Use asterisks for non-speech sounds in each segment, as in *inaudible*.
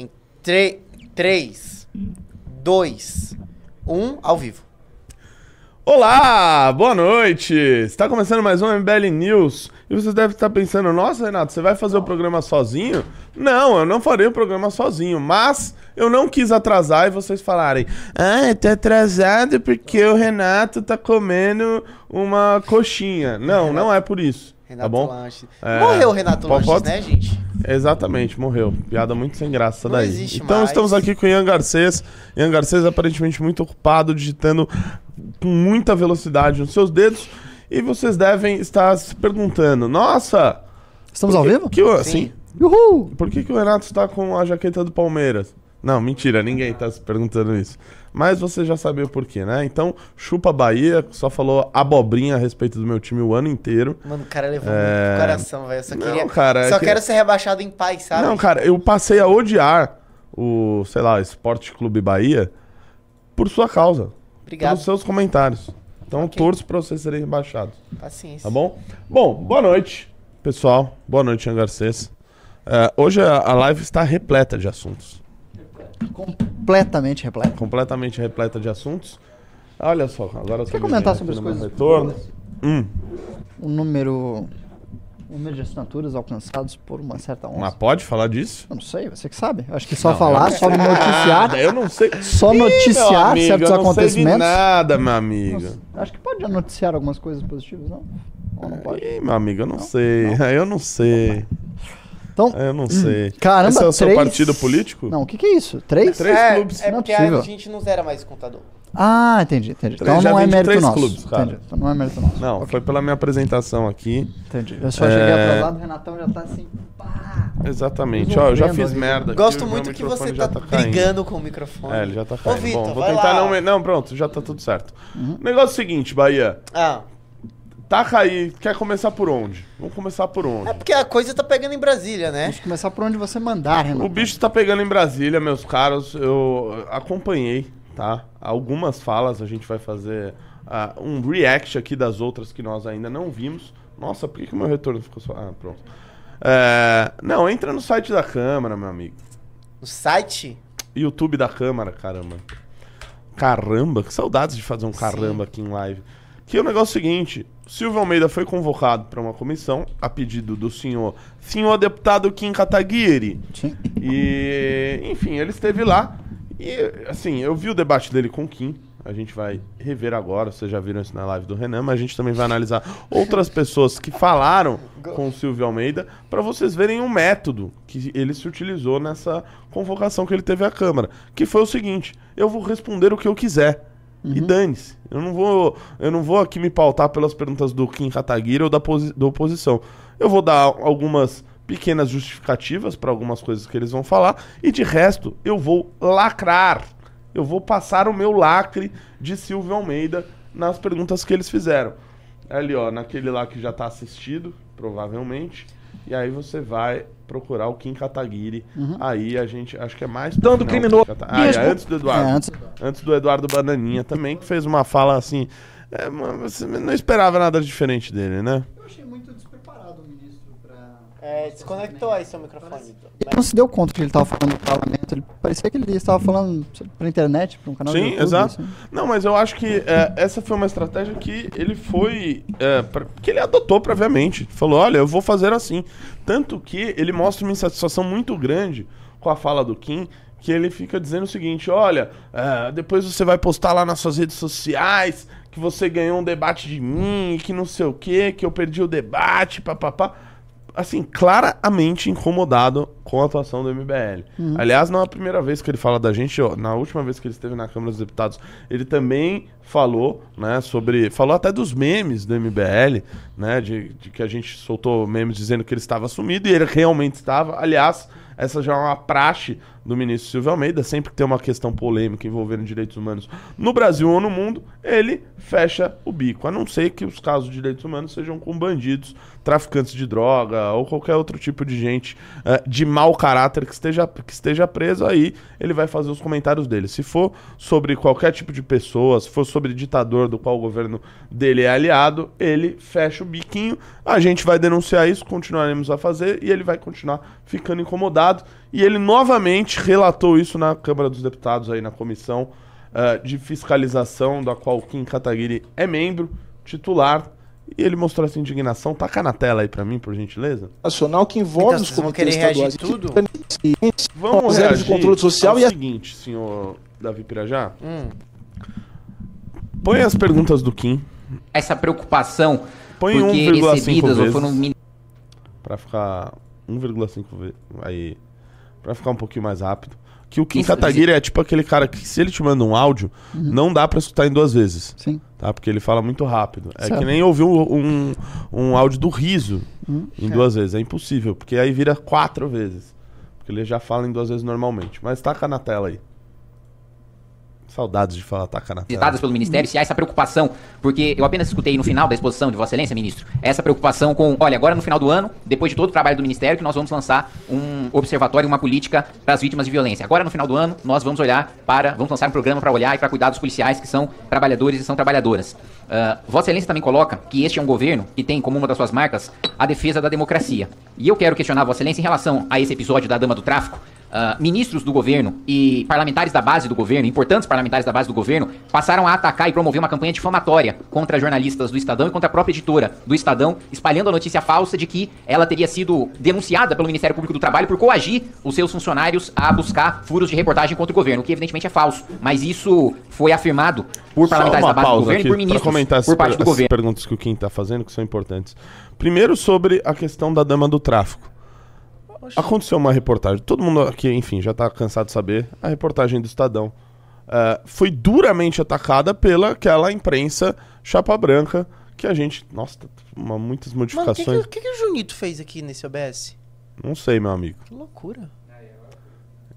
Em 3, 2, 1, ao vivo. Olá, boa noite! Está começando mais um MBL News. E vocês devem estar pensando, nossa, Renato, você vai fazer o programa sozinho? Não, eu não farei o programa sozinho, mas eu não quis atrasar e vocês falarem, ah, tá atrasado porque o Renato tá comendo uma coxinha. Não, não é por isso. Renato tá bom? Lanches. É, Morreu o Renato pode- Lanches, pode- né, gente? Exatamente, morreu. Piada muito sem graça Não daí. então mais. estamos aqui com o Ian Garcês. Ian Garcês aparentemente muito ocupado, digitando com muita velocidade nos seus dedos. E vocês devem estar se perguntando, nossa... Estamos ao vivo? Que, o- Sim. sim. Uhul! Por que, que o Renato está com a jaqueta do Palmeiras? Não, mentira, ninguém está se perguntando isso. Mas você já sabia o porquê, né? Então, chupa Bahia, só falou abobrinha a respeito do meu time o ano inteiro. Mano, o cara levou É. muito pro coração, velho. Eu só Não, queria. cara, é só que- quero ser rebaixado em paz, sabe? Não, cara, eu passei a odiar o, sei lá, Esporte Clube Bahia por sua causa. Obrigado. Pelos seus comentários. Então, Ok. torço pra vocês serem rebaixados. Paciência. Tá bom? Bom, boa noite, pessoal. Boa noite, Ian Garcês. É, hoje a, a live está repleta de assuntos. Completamente repleto. Completamente repleta de assuntos. Olha só, agora Quer me comentar sobre as coisas? Retorno. Hum, O número. O número de assinaturas alcançados por uma certa onça. mas pode falar disso? Eu não sei, você que sabe. Eu acho que só Não, falar, só noticiar. Eu não sei. Só Ih, noticiar amigo, certos eu não sei de acontecimentos. nada, meu amigo. Nossa, acho que pode noticiar algumas coisas positivas, não? Ou não pode? Ih, meu amigo, eu não, sei. Eu não sei. Então, Eu não sei. caramba, Esse é o seu três- partido político? não, o que, que é isso? Três? Três é, clubes. É Não é porque a possível. gente não zera mais contador. Ah, entendi, entendi. Três, Então não é mérito três nosso. clubes, cara. Entendi. Então não é mérito nosso. Não, foi pela minha apresentação aqui. Entendi. Eu só É. cheguei atrasado, o Renatão já tá assim. Pá. Exatamente. Ó, eu já fiz a merda. aqui, Gosto meu muito que você tá, caindo. brigando com o microfone. É, ele já tá Ô, caindo. Vitor, Bom, vou vai tentar lá. não. Não, pronto, já tá tudo certo. Uhum. O negócio é o seguinte, Bahia. Ah, Taca aí. Quer começar por onde? Vamos começar por onde? é porque a coisa tá pegando em Brasília, né? Vamos começar por onde você mandar, Renato. O bicho tá pegando em Brasília, meus caros. Eu acompanhei, tá? Algumas falas a gente vai fazer ah, um react aqui das outras que nós ainda não vimos. Nossa, por que, que o meu retorno ficou só. Ah, pronto. É, Não, entra no site da Câmara, meu amigo. No site. YouTube da Câmara, caramba. Caramba, que saudades de fazer um caramba aqui em live. Que o negócio é o seguinte: Silvio Almeida foi convocado para uma comissão a pedido do senhor, senhor deputado Kim Kataguiri. Sim. E, enfim, ele esteve lá. E, assim, eu vi o debate dele com o Kim. A gente vai rever agora, vocês já viram isso na live do Renan, mas a gente também vai analisar outras pessoas que falaram com o Silvio Almeida para vocês verem o método que ele se utilizou nessa convocação que ele teve à Câmara. Que foi o seguinte: eu vou responder o que eu quiser. E dane-se. Eu não vou, eu não vou aqui me pautar pelas perguntas do Kim Kataguiri ou da, da oposição. Eu vou dar algumas pequenas justificativas para algumas coisas que eles vão falar e de resto eu vou lacrar. Eu vou passar o meu lacre de Silvio Almeida nas perguntas que eles fizeram. Ali, ó, naquele lá que já tá assistido, provavelmente. E aí você vai procurar o Kim Kataguiri. Aí a gente, acho que é mais... Tanto criminoso. Kata- Ah, é antes do Eduardo. É, antes- Antes do Eduardo Bananinha também, que fez uma fala assim... é, não esperava nada diferente dele, né? Eu achei muito despreparado o ministro pra. É, desconectou aí seu microfone. Ele não se deu conta que ele estava falando do parlamento. Ele parecia que ele estava falando pra internet, pra um canal de Sim, YouTube. exato. assim. Não, mas eu acho que é, essa foi uma estratégia que ele foi. é, pra- que ele adotou previamente. Falou: olha, eu vou fazer assim. Tanto que ele mostra uma insatisfação muito grande com a fala do Kim. Que ele fica dizendo o seguinte: olha, é, depois você vai postar lá nas suas redes sociais que você ganhou um debate de mim, que não sei o que, que eu perdi o debate, papapá. Assim, claramente incomodado com a atuação do MBL. Aliás, não é a primeira vez que ele fala da gente, ó, na última vez que ele esteve na Câmara dos Deputados, ele também falou, né, sobre. Falou até dos memes do MBL, né? De, de que a gente soltou memes dizendo que ele estava sumido e ele realmente estava. Aliás, essa já é uma praxe do ministro Silvio Almeida, sempre que tem uma questão polêmica envolvendo direitos humanos no Brasil ou no mundo, ele fecha o bico. A não ser que os casos de direitos humanos sejam com bandidos, traficantes de droga ou qualquer outro tipo de gente eh, de mau caráter que esteja, que esteja preso, aí ele vai fazer os comentários dele. Se for sobre qualquer tipo de pessoa, se for sobre ditador do qual o governo dele é aliado, ele fecha o biquinho. A gente vai denunciar isso, continuaremos a fazer e ele vai continuar ficando incomodado. E ele novamente relatou isso na Câmara dos Deputados, aí na comissão eh, de fiscalização, da qual o Kim Kataguiri é membro, titular. E ele mostrou essa indignação. Taca na tela aí pra mim, por gentileza. nacional que envolve Então, os comitês querer reagir estaduais. tudo? Vamos Zero de reagir controle social ao e a- seguinte, senhor Davi Pirajá. Hum. Põe as perguntas do Kim essa preocupação Põe porque 1,5 recebidas ou foram pra ficar 1,5 vezes. Aí. Pra ficar um pouquinho mais rápido. Que o Kim Kataguiri é tipo aquele cara que, se ele te manda um áudio, não dá pra escutar em duas vezes. Sim. Tá? Porque ele fala muito rápido. É Certo. que nem ouvir um, um, um áudio do riso em duas vezes. É impossível, porque aí vira quatro vezes. Porque ele já fala em duas vezes normalmente. Mas taca na tela aí. Saudades de falar taca na visitadas pelo Ministério, se há essa preocupação, porque eu apenas escutei no final da exposição de Vossa Excelência, ministro, essa preocupação com, olha, agora no final do ano, depois de todo o trabalho do Ministério, que nós vamos lançar um observatório, uma política para as vítimas de violência. Agora no final do ano, nós vamos olhar para, vamos lançar um programa para olhar e para cuidar dos policiais que são trabalhadores e são trabalhadoras. Ah, Vossa Excelência também coloca que este é um governo que tem como uma das suas marcas a defesa da democracia. E eu quero questionar Vossa Excelência em relação a esse episódio da Dama do Tráfico, ah, ministros do governo e parlamentares da base do governo, importantes parlamentares da base do governo, passaram a atacar e promover uma campanha difamatória contra jornalistas do Estadão e contra a própria editora do Estadão, espalhando a notícia falsa de que ela teria sido denunciada pelo Ministério Público do Trabalho por coagir os seus funcionários a buscar furos de reportagem contra o governo, o que evidentemente é falso. Mas isso foi afirmado por parlamentares da base do governo e por ministros comentar por parte do governo. perguntas que o Kim tá fazendo, que são importantes. Primeiro, sobre a questão da dama do tráfico. Aconteceu uma reportagem, todo mundo aqui, enfim, já tá cansado de saber, a reportagem do Estadão. Ah, foi duramente atacada pela aquela imprensa chapa branca que a gente. Nossa, tá uma, muitas Mano, o que, modificações. que, que, o Junito fez aqui nesse OBS? Não sei, meu amigo. Que loucura.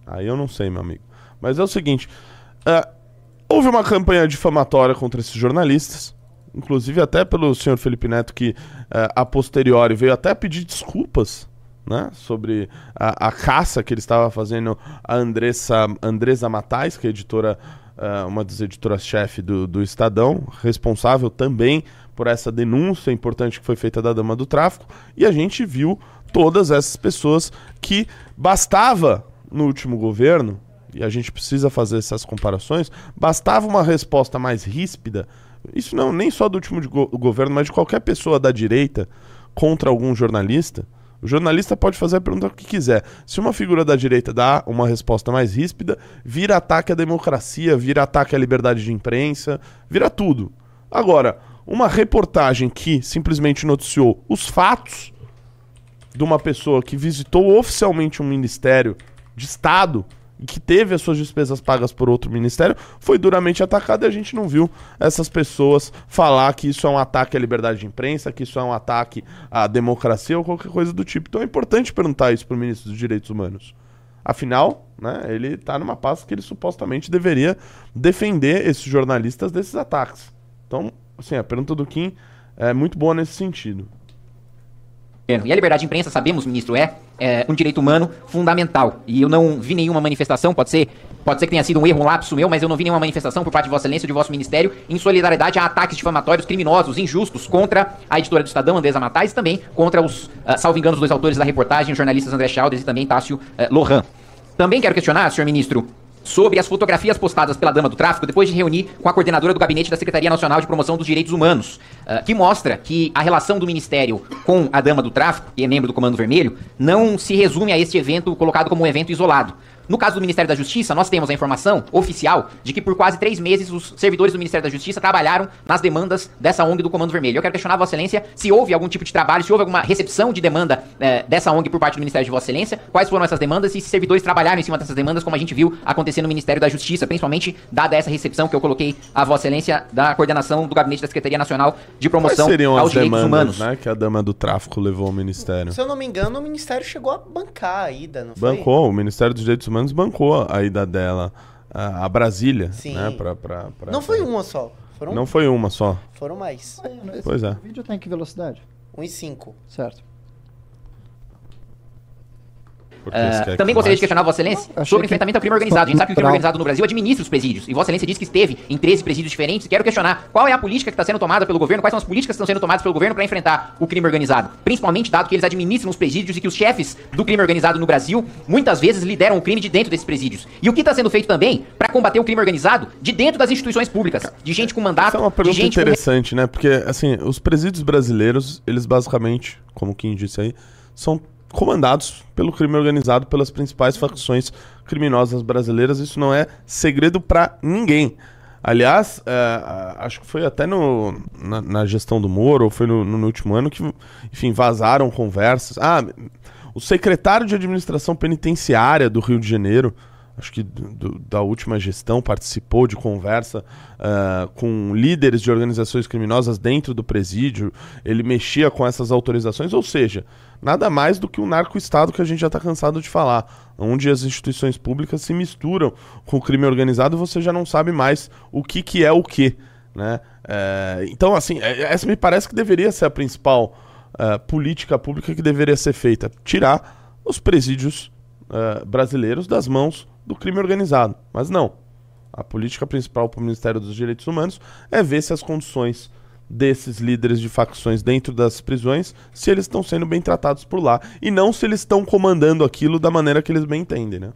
Aí eu não sei, meu amigo. Mas é o seguinte: ah, houve uma campanha difamatória contra esses jornalistas, inclusive até pelo senhor Felipe Neto, que ah, a posteriori veio até pedir desculpas. Né, sobre a, a caça que ele estava fazendo a Andressa, Andresa Matais, que é editora, ah, uma das editoras-chefe do, do Estadão, responsável também por essa denúncia importante que foi feita da Dama do Tráfico, e a gente viu todas essas pessoas que bastava no último governo, e a gente precisa fazer essas comparações, bastava uma resposta mais ríspida, isso não nem só do último go- governo, mas de qualquer pessoa da direita contra algum jornalista. O jornalista pode fazer a pergunta que quiser. Se uma figura da direita dá uma resposta mais ríspida, vira ataque à democracia, vira ataque à liberdade de imprensa, vira tudo. Agora, uma reportagem que simplesmente noticiou os fatos de uma pessoa que visitou oficialmente um ministério de Estado que teve as suas despesas pagas por outro ministério, foi duramente atacada e a gente não viu essas pessoas falar que isso é um ataque à liberdade de imprensa, que isso é um ataque à democracia ou qualquer coisa do tipo. Então é importante perguntar isso para o ministro dos Direitos Humanos. Afinal, né, ele está numa pasta que ele supostamente deveria defender esses jornalistas desses ataques. Então, assim, a pergunta do Kim é muito boa nesse sentido. E a liberdade de imprensa, sabemos, ministro, é, é, um direito humano fundamental. E eu não vi nenhuma manifestação, pode ser, pode ser que tenha sido um erro, um lapso meu, mas eu não vi nenhuma manifestação por parte de Vossa Excelência de vosso ministério em solidariedade a ataques difamatórios, criminosos, injustos contra a editora do Estadão, Andresa Matais, e também contra os, ah, salvo engano, os dois autores da reportagem, os jornalistas André Chaldes e também Tássio eh, Lohan. Também quero questionar, senhor ministro, sobre as fotografias postadas pela dama do tráfico depois de reunir com a coordenadora do gabinete da Secretaria Nacional de Promoção dos Direitos Humanos, ah, que mostra que a relação do ministério com a dama do tráfico, que é membro do Comando Vermelho, não se resume a este evento colocado como um evento isolado. No caso do Ministério da Justiça, nós temos a informação oficial de que por quase três meses os servidores do Ministério da Justiça trabalharam nas demandas dessa ONG do Comando Vermelho. Eu quero questionar Vossa Excelência se houve algum tipo de trabalho, se houve alguma recepção de demanda eh, dessa ONG por parte do Ministério de Vossa Excelência, quais foram essas demandas e se servidores trabalharam em cima dessas demandas, como a gente viu acontecer no Ministério da Justiça, principalmente dada essa recepção que eu coloquei a Vossa Excelência da coordenação do Gabinete da Secretaria Nacional de Quais Promoção seriam aos as Direitos demandas Humanos. né, que a dama do tráfico levou ao ministério? Se eu não me engano, o Ministério chegou a bancar a ida, não foi? Bancou, o Ministério dos Direitos Humanos bancou a ida dela a, a Brasília, Sim. né? Pra, pra, pra- Não foi uma só. Foram, Não foi uma só. foram mais. Esse Pois é. vídeo tem que velocidade? 1 e 5. Certo. Que também gostaria mais? de questionar Vossa Excelência Achei sobre o que- enfrentamento ao crime organizado. A gente sabe que o crime organizado no Brasil administra os presídios. E Vossa Excelência disse que esteve em 13 presídios diferentes. Quero questionar qual é a política que está sendo tomada pelo governo, quais são as políticas que estão sendo tomadas pelo governo para enfrentar o crime organizado. Principalmente dado que eles administram os presídios e que os chefes do crime organizado no Brasil muitas vezes lideram o crime de dentro desses presídios. E o que está sendo feito também para combater o crime organizado de dentro das instituições públicas, de gente com mandato, Essa é uma de pergunta gente com interessante, né? Porque, assim, os presídios brasileiros, eles basicamente, como o Kim disse aí, são comandados pelo crime organizado pelas principais facções criminosas brasileiras. Isso não é segredo pra ninguém. Aliás, é, acho que foi até no, na, na gestão do Moro, ou foi no, no último ano, que, enfim, vazaram conversas. Ah, o secretário de administração penitenciária do Rio de Janeiro, acho que do- da última gestão, participou de conversa ah, com líderes de organizações criminosas dentro do presídio. Ele mexia com essas autorizações, ou seja, nada mais do que um narco-estado que a gente já está cansado de falar, onde as instituições públicas se misturam com o crime organizado e você já não sabe mais o que, que é o que. Né? É, então, assim, é- essa me parece que deveria ser a principal ah, política pública que deveria ser feita: tirar os presídios eh, brasileiros das mãos do crime organizado. Mas não. A política principal para o Ministério dos Direitos Humanos é ver se as condições desses líderes de facções dentro das prisões, se eles estão sendo bem tratados por lá. E não se eles estão comandando aquilo da maneira que eles bem entendem, né?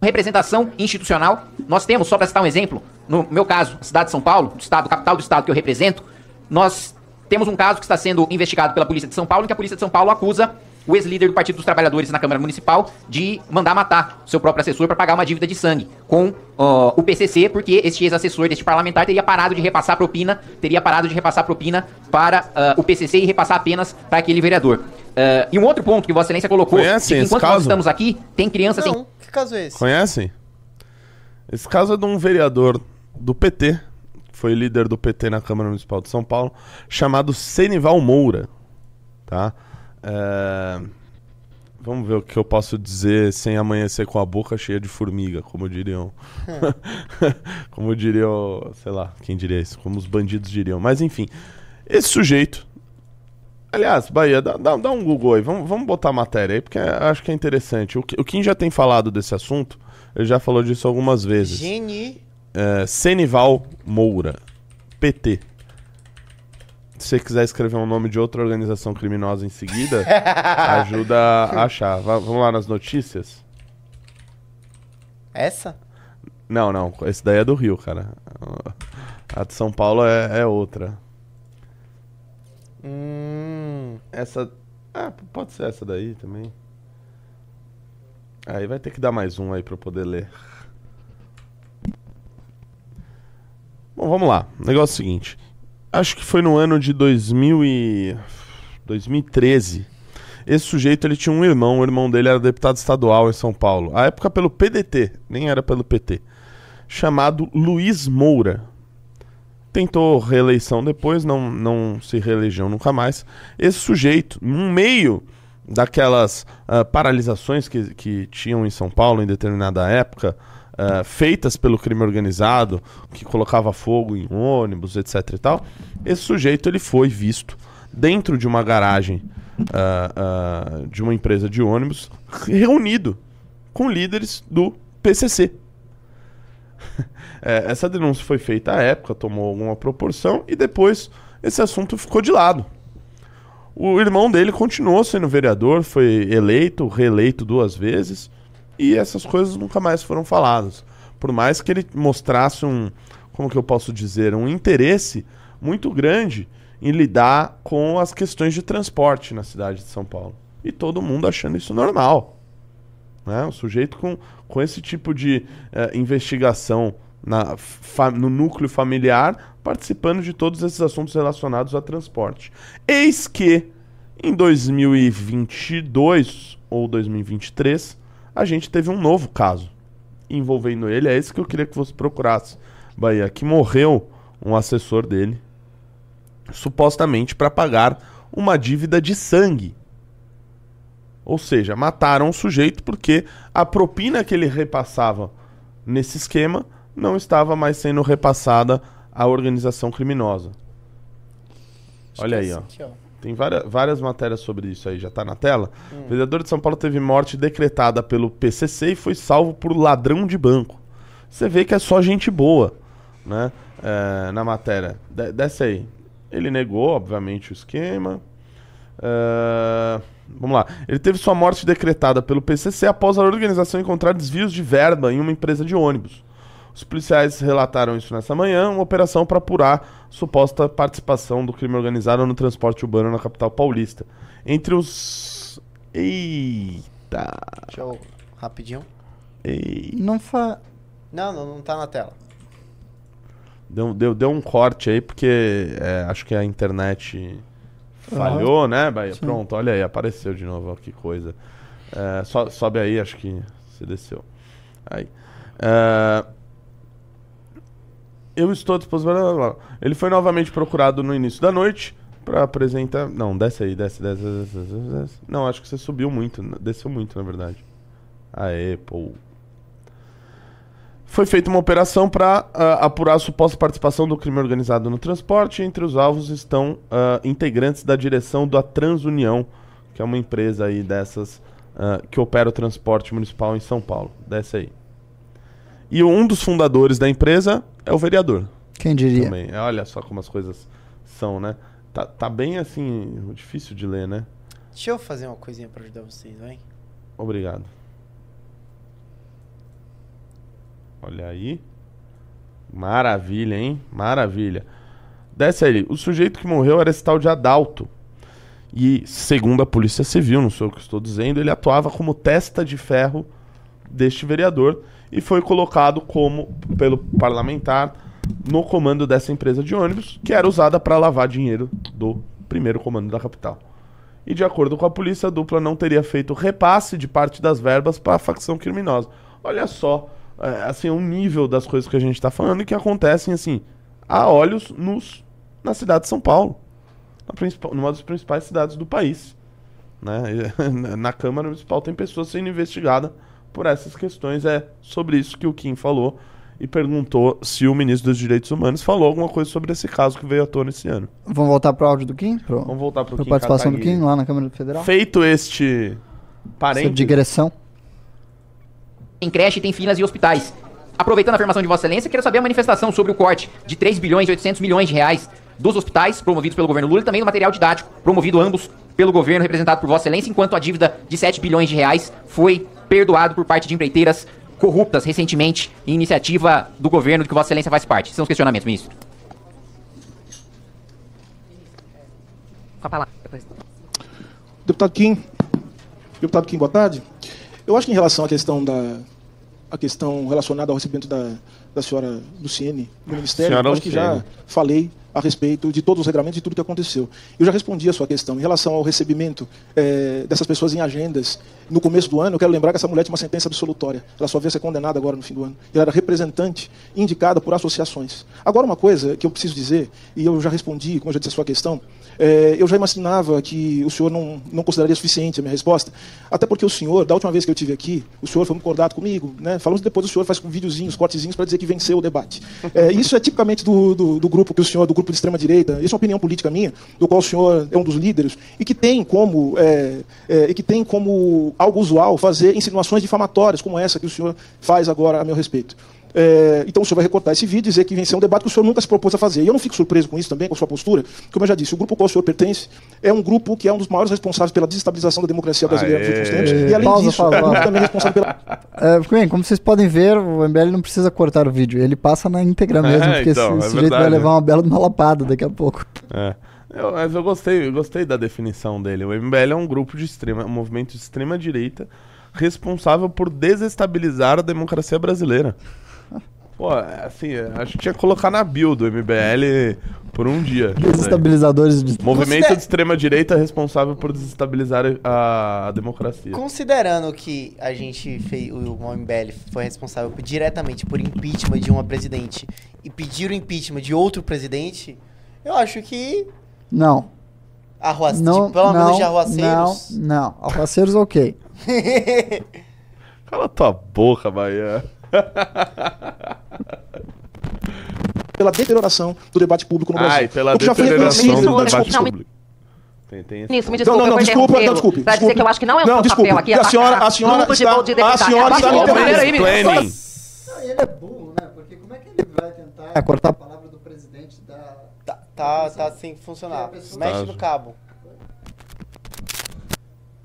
representação institucional. Nós temos, só para citar um exemplo, no meu caso, cidade de São Paulo, do estado, capital do estado que eu represento, nós temos um caso que está sendo investigado pela Polícia de São Paulo, em que a Polícia de São Paulo acusa o ex-líder do Partido dos Trabalhadores na Câmara Municipal de mandar matar seu próprio assessor para pagar uma dívida de sangue com ó, o PCC, porque este ex-assessor deste parlamentar teria parado de repassar propina, teria parado de repassar propina para ah, o PCC e repassar apenas para aquele vereador. Ah, e um outro ponto que Vossa Excelência colocou, Conhecem que esse enquanto nós estamos aqui, tem crianças sem Não, que caso é esse? Conhecem? Esse caso é de um vereador do PT, que foi líder do PT na Câmara Municipal de São Paulo, chamado Senival Moura. Tá? É, Vamos ver o que eu posso dizer sem amanhecer com a boca cheia de formiga, como diriam. *laughs* como diriam, sei lá, quem diria isso? Como os bandidos diriam. Mas enfim, esse sujeito. Aliás, Bahia, dá, dá- dá um Google aí, vamos, vamos botar a matéria aí, porque acho que é interessante. O, o Kim já tem falado desse assunto, ele já falou disso algumas vezes. Geni. É, Senival Moura, PT. Se você quiser escrever um nome de outra organização criminosa em seguida, *laughs* ajuda a achar. Va- vamos lá nas notícias? Essa? Não, não, esse daí é do Rio, cara. A de São Paulo é, é outra. Hum. Essa. Ah, pode ser essa daí também. Aí vai ter que dar mais um aí pra eu poder ler. Bom, vamos lá. O negócio é o seguinte. Acho que foi no ano de 2000 e... 2013. Esse sujeito ele tinha um irmão, o irmão dele era deputado estadual em São Paulo. À época pelo PDT, nem era pelo PT. Chamado Luiz Moura tentou reeleição depois, não, não se reelegeu nunca mais. Esse sujeito, no meio daquelas ah, paralisações que, que tinham em São Paulo em determinada época, ah, feitas pelo crime organizado, que colocava fogo em ônibus, etc e tal, esse sujeito ele foi visto dentro de uma garagem ah, de uma empresa de ônibus, reunido com líderes do PCC. *laughs* É, essa denúncia foi feita à época, tomou alguma proporção e depois esse assunto ficou de lado. O irmão dele continuou sendo vereador, foi eleito, reeleito duas vezes e essas coisas nunca mais foram faladas. Por mais que ele mostrasse um, como que eu posso dizer, um interesse muito grande em lidar com as questões de transporte na cidade de São Paulo. E todo mundo achando isso normal. Né? Um sujeito com, com esse tipo de eh, investigação na, no núcleo familiar, participando de todos esses assuntos relacionados a transporte. Eis que em 2022 ou 2023 a gente teve um novo caso envolvendo ele. É esse que eu queria que você procurasse, Bahia, que morreu um assessor dele, supostamente para pagar uma dívida de sangue. Ou seja, mataram o sujeito porque a propina que ele repassava nesse esquema não estava mais sendo repassada à organização criminosa. Acho Olha aí, ó. aqui, ó. Tem várias, várias matérias sobre isso aí, já tá na tela. O vereador de São Paulo teve morte decretada pelo PCC e foi salvo por ladrão de banco. Você vê que é só gente boa, né? É, na matéria. De- desce aí. Ele negou, obviamente, o esquema. É, vamos lá. Ele teve sua morte decretada pelo PCC após a organização encontrar desvios de verba em uma empresa de ônibus. Os policiais relataram isso nessa manhã, uma operação para apurar suposta participação do crime organizado no transporte urbano na capital paulista. Entre os. Eita! Deixa eu. Rapidinho. Ei. Não fa... Não, não, não tá na tela. Deu, deu, deu um corte aí, porque é, acho que a internet falhou, né, Bahia? Sim. Pronto, olha aí, apareceu de novo, ó, que coisa. É, so- sobe aí, acho que você desceu. Aí. É, eu estou blá. Ele foi novamente procurado no início da noite para apresentar. Não, desce aí, desce, desce, desce, desce, desce. Não, acho que você subiu muito, desceu muito, na verdade. Aê, pô. Foi feita uma operação para apurar a suposta participação do crime organizado no transporte. Entre os alvos estão ah, integrantes da direção da Transunião, que é uma empresa aí dessas ah, que opera o transporte municipal em São Paulo. Desce aí. E um dos fundadores da empresa é o vereador Quem diria? também. É, Olha só como as coisas são, né? Tá, tá bem assim, difícil de ler, né? Deixa eu fazer uma coisinha pra ajudar vocês, vai. Obrigado. Olha aí. Maravilha, hein? Maravilha. Desce aí. O sujeito que morreu era esse tal de Adalto. E, segundo a Polícia Civil, não sou o que estou dizendo, ele atuava como testa de ferro deste vereador e foi colocado como pelo parlamentar no comando dessa empresa de ônibus, que era usada para lavar dinheiro do primeiro comando da capital. E de acordo com a polícia, a dupla não teria feito repasse de parte das verbas para a facção criminosa. Olha só, é, assim, o nível das coisas que a gente está falando e que acontecem assim, a olhos nus na cidade de São Paulo, numa das principais cidades do país. Né? *laughs* Na Câmara Municipal tem pessoas sendo investigadas por essas questões. É sobre isso que o Kim falou e perguntou se o ministro dos Direitos Humanos falou alguma coisa sobre esse caso que veio à tona esse ano. Vamos voltar pro áudio do Kim? Pro, Vamos voltar para o Kim participação do Kataguiri. Kim lá na Câmara Federal? Feito este parênteses, digressão. Tem creche, tem filas e hospitais. Aproveitando a afirmação de Vossa Excelência, quero saber a manifestação sobre o corte de 3 bilhões e 800 milhões de reais dos hospitais promovidos pelo governo Lula e também do material didático promovido ambos pelo governo representado por Vossa Excelência, enquanto a dívida de 7 bilhões de reais foi perdoado por parte de empreiteiras corruptas recentemente em iniciativa do governo de que Vossa Excelência faz parte. São os questionamentos, ministro. Com a palavra. depois. Deputado Kim, deputado Kim, boa tarde. Eu acho que em relação à questão da a questão relacionada ao recebimento da, da senhora Luciene no Ministério, Senhora eu acho que já falei a respeito de todos os regramentos e tudo que aconteceu. Eu já respondi a sua questão. Em relação ao recebimento eh, dessas pessoas em agendas no começo do ano, eu quero lembrar que essa mulher tinha uma sentença absolutória. Ela só veio ser condenada agora no fim do ano. Ela era representante indicada por associações. Agora, uma coisa que eu preciso dizer, e eu já respondi, como eu já disse a sua questão, eh, eu já imaginava que o senhor não, não consideraria suficiente a minha resposta, até porque o senhor, da última vez que eu estive aqui, o senhor foi concordado comigo, né? falamos depois o senhor faz com videozinhos, cortezinhos para dizer que venceu o debate. Eh, isso é tipicamente do, do, do grupo que o senhor, do grupo de extrema-direita, isso é uma opinião política minha, do qual o senhor é um dos líderes, e que tem como, eh, eh, e que tem como algo usual fazer insinuações difamatórias, como essa que o senhor faz agora a meu respeito. É, então o senhor vai recortar esse vídeo e dizer que venceu um debate que o senhor nunca se propôs a fazer. E eu não fico surpreso com isso também, com a sua postura. Como eu já disse, o grupo ao qual o senhor pertence é um grupo que é um dos maiores responsáveis pela desestabilização da democracia brasileira nos últimos tempos. E além Pausa, disso, é um também responsável pela *laughs* É, bem, como vocês podem ver, o MBL não precisa cortar o vídeo. Ele passa na íntegra mesmo, É, porque então, esse, é esse jeito vai verdade. levar uma bela de uma lapada daqui a pouco. É. Eu, mas eu gostei, eu gostei da definição dele. O MBL é um grupo de extrema, um movimento de extrema direita responsável por desestabilizar a democracia brasileira. Pô, assim, acho que tinha que colocar na bio do MBL por um dia. Desestabilizadores de. Movimento Considera- de extrema direita responsável por desestabilizar a, a democracia. Considerando que a gente fez, o MBL foi responsável por- diretamente por impeachment de uma presidente e pedir o impeachment de outro presidente, eu acho que Não. arroa, Não, tipo, pelo menos não, de arruaceiros. Não, não. Arruaceiros, ok. *laughs* Cala tua boca, Bahia. *laughs* pela deterioração do debate público no Brasil. Ai, pela O que já foi deterioração reconhecido do debate público. Tem, tem me ponto. desculpe, Não, não, vou desculpa, não, desculpe. Pra dizer desculpe. que eu acho que não é o Não, seu desculpe. papel aqui A senhora, a senhora está, de a senhora está me interrompendo. Ele é burro, né? Porque como é que ele vai tentar É, cortar a palavra do presidente da. Tá, tá, tá sem funcionar. Mexe no cabo.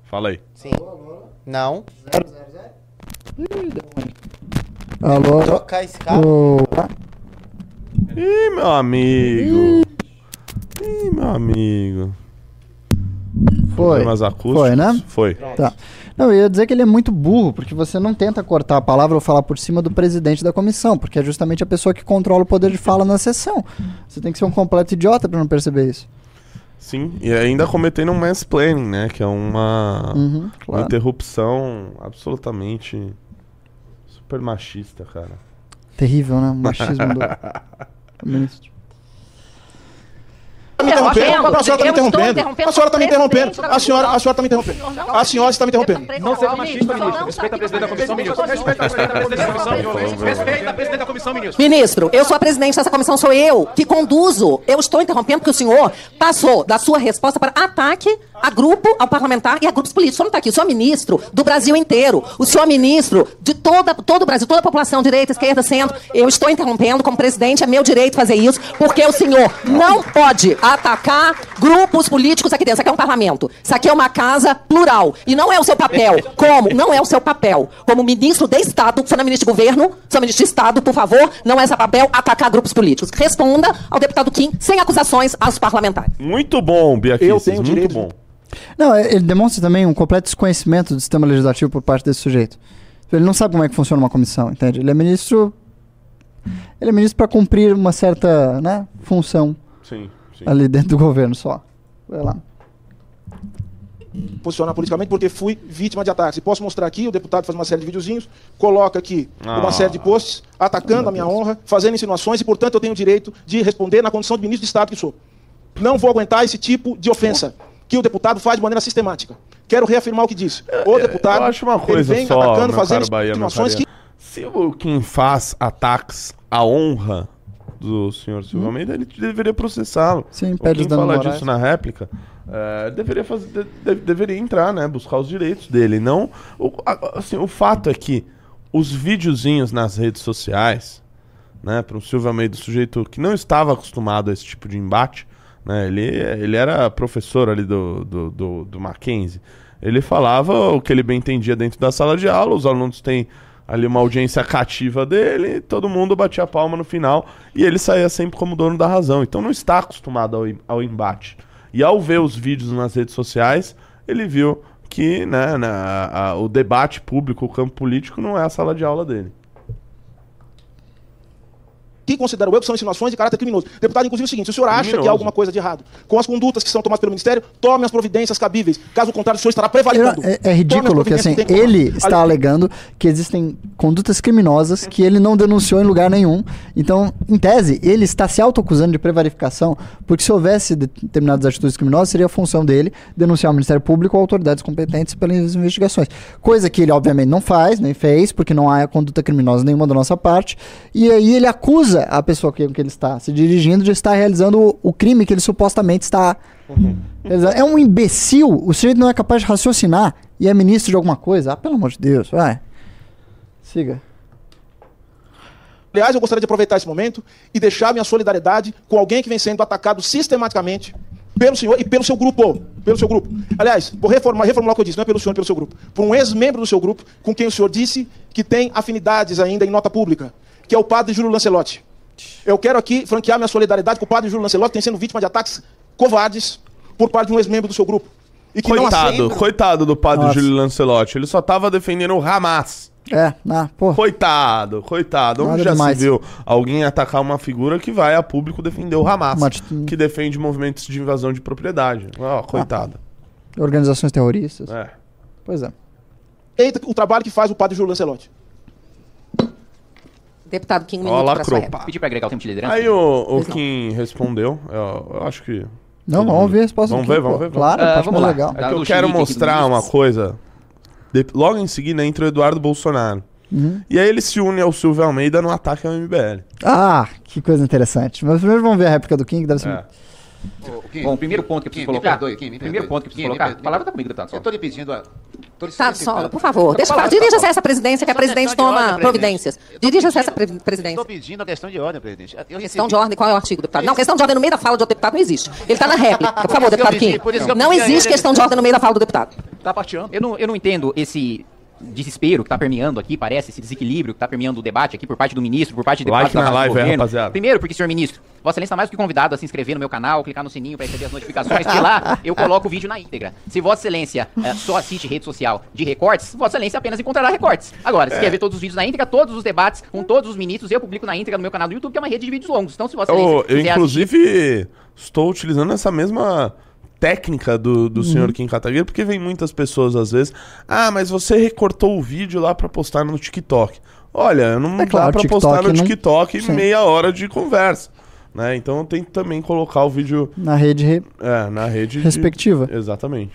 Fala aí. Sim. Não. Alô? Trocar esse cabo. Ô, Ih, meu amigo. Ih, meu amigo. Foi. Foi, né? Foi. Tá. Não, eu ia dizer que ele é muito burro, porque você não tenta cortar a palavra ou falar por cima do presidente da comissão, porque é justamente a pessoa que controla o poder de fala na sessão. Você tem que ser um completo idiota pra não perceber isso. Sim, e ainda cometendo um mansplaining, né? Que é uma, Uhum, uma claro. interrupção absolutamente super machista, cara. Terrível, né? O machismo do *laughs* do ministro. Tá me interrompendo. A senhora está me Eu interrompendo. A senhora está me interrompendo. senhora, a senhora está me interrompendo. A senhora está me interrompendo. Não seja machista, ministro. Respeita a presidente da comissão, ministro. Respeita a presidente da comissão, ministro. Respeita a presidente da comissão, ministro. Ministro, eu sou a presidente dessa comissão, sou eu que conduzo. Eu estou interrompendo porque o senhor passou da sua resposta para ataque a grupo, ao parlamentar e a grupos políticos. O senhor não está aqui, o senhor é ministro do Brasil inteiro. O senhor é ministro de toda, todo o Brasil, toda a população, direita, esquerda, centro. Eu estou interrompendo como presidente, é meu direito fazer isso, porque o senhor não pode atacar grupos políticos aqui dentro. Isso aqui é um parlamento. Isso aqui é uma casa plural. E não é o seu papel. Como? Não é o seu papel. Como ministro de Estado, você não é ministro de governo, você é ministro de Estado, por favor, não é seu papel atacar grupos políticos. Responda ao deputado Kim sem acusações aos parlamentares. Muito bom, Bia Eu tenho muito direito bom. Não, é- ele demonstra também um completo desconhecimento do sistema legislativo por parte desse sujeito. Ele não sabe como é que funciona uma comissão, entende? Ele é ministro. Ele é ministro para cumprir uma certa né, função Sim, sim. ali dentro do governo só. Vai lá. posicionar politicamente porque fui vítima de ataques. E posso mostrar aqui, o deputado faz uma série de videozinhos, coloca aqui Ah. uma série de posts atacando a minha honra, fazendo insinuações e, portanto, eu tenho o direito de responder na condição de ministro de Estado que sou. Não vou aguentar esse tipo de ofensa que o deputado faz de maneira sistemática. Quero reafirmar o que disse. O deputado Eu acho uma ele coisa vem só, atacando, fazendo Bahia, insinuações que. Se o Kim faz ataques à honra do senhor Silvio Almeida, ele deveria processá-lo. Sim, pede danos fala morais. disso na réplica, é, deveria, fazer, de- de- deveria entrar, né? Buscar os direitos dele. Não, o, assim, o fato é que os videozinhos nas redes sociais, né, para o Silvio Almeida, sujeito que não estava acostumado a esse tipo de embate, né, ele, ele era professor ali do, do, do, do Mackenzie. Ele falava o que ele bem entendia dentro da sala de aula, os alunos têm ali uma audiência cativa dele, todo mundo batia a palma no final e ele saía sempre como dono da razão. Então não está acostumado ao, ao embate. E ao ver os vídeos nas redes sociais, ele viu que né, na- a- o debate público, o campo político, não é a sala de aula dele. Que considero eu que são insinuações de caráter criminoso. Deputado, inclusive, é o seguinte: se o senhor acha que Criminoso. há alguma coisa de errado com as condutas que são tomadas pelo Ministério, tome as providências cabíveis. Caso contrário, o senhor estará prevalecendo. É, é ridículo que assim, que tomar. ele está alegando que existem condutas criminosas que ele não denunciou em lugar nenhum. Então, em tese, ele está se autoacusando de prevaricação, porque se houvesse de- determinadas atitudes criminosas, seria a função dele denunciar o Ministério Público ou autoridades competentes pelas investigações. Coisa que ele, obviamente, não faz, nem fez, porque não há conduta criminosa nenhuma da nossa parte. E aí ele acusa a pessoa que, que ele está se dirigindo de estar realizando o, o crime que ele supostamente está realizando. É um imbecil. O sujeito não é capaz de raciocinar e é ministro de alguma coisa. Ah, pelo amor de Deus, vai. Siga. Aliás, eu gostaria de aproveitar esse momento e deixar minha solidariedade com alguém que vem sendo atacado sistematicamente pelo senhor e pelo seu grupo. Pelo seu grupo. Aliás, vou reformular, reformular o que eu disse, não é pelo senhor, pelo seu grupo. Por um ex-membro do seu grupo, com quem o senhor disse que tem afinidades ainda em nota pública, que é o padre Júlio Lancelotti. Eu quero aqui franquear minha solidariedade com o padre Júlio Lancelotti, que tem sendo vítima de ataques covardes por parte de um ex-membro do seu grupo. E que não Coitado, aceita- coitado do padre Nossa. Júlio Lancelotti. Ele só tava defendendo o Hamas. É, ah, pô. Coitado, coitado. Onde Nada já demais. se viu alguém atacar uma figura que vai a público defender o Hamas, atitude- que defende movimentos de invasão de propriedade. Ó, coitado. Organizações terroristas. É. Pois é. Eita, o trabalho que faz o padre Júlio Lancelotti. Deputado Kim, um minuto para sua réplica. Pedir pra agregar o tempo de liderança. Aí o, o Kim respondeu. Eu, eu acho que. Não, todo vamos mundo- ver a resposta Vamos aqui, ver, vamos pô. ver. Claro, Ah, vamos lá. legal. É Tá, que eu do quero do mostrar uma coisa. De- logo em seguida entra o Eduardo Bolsonaro. Uhum. E aí ele se une ao Silvio Almeida no ataque ao MBL. Ah, que coisa interessante. Mas primeiro vamos ver a réplica do King, que deve ser. É. Bom, o primeiro ponto que eu preciso Kim, me colocar. perdoe, Kim, me primeiro ponto que eu preciso Kim, me colocar. perdoe. A palavra tá comigo, deputado Eu Sola. tô lhe pedindo, ó. Deputado solicitando- Sola, por favor, deixa eu falar. Dirija-se a essa presidência que a presidente toma providências. Dirija-se a essa presidência. Estou pedindo a questão de ordem, presidente. Eu Questão de ordem, qual é o artigo, deputado? Não, questão de ordem no meio da fala do deputado não existe. Ele está na réplica. *laughs* Por favor, deputado Kim. Não existe questão de ordem no meio da fala do deputado. Tá parteando. Eu não, eu não entendo esse desespero que tá permeando aqui, parece, esse desequilíbrio que tá permeando o debate aqui por parte do ministro, por parte de Like na live governo. rapaziada. Primeiro, porque, senhor ministro, Vossa Excelência está mais do que convidado a se inscrever no meu canal, clicar no sininho para receber as notificações, que lá *laughs* eu coloco o vídeo na íntegra. Se Vossa Excelência eh, só assiste rede social de recortes, Vossa Excelência apenas encontrará recortes. Agora, É. se quer ver todos os vídeos na íntegra, todos os debates com todos os ministros, eu publico na íntegra no meu canal do YouTube, que é uma rede de vídeos longos. Então, se Vossa Excelência Eu, eu, inclusive, estou utilizando essa mesma técnica do, do senhor Kim Kataguiri, porque vem muitas pessoas às vezes, ah, mas você recortou o vídeo lá pra postar no TikTok. Olha, não É claro, dá pra TikTok postar no não- TikTok Sim. meia hora de conversa. Né? Então eu tento também colocar o vídeo Na rede re- é, na rede de- respectiva. Exatamente.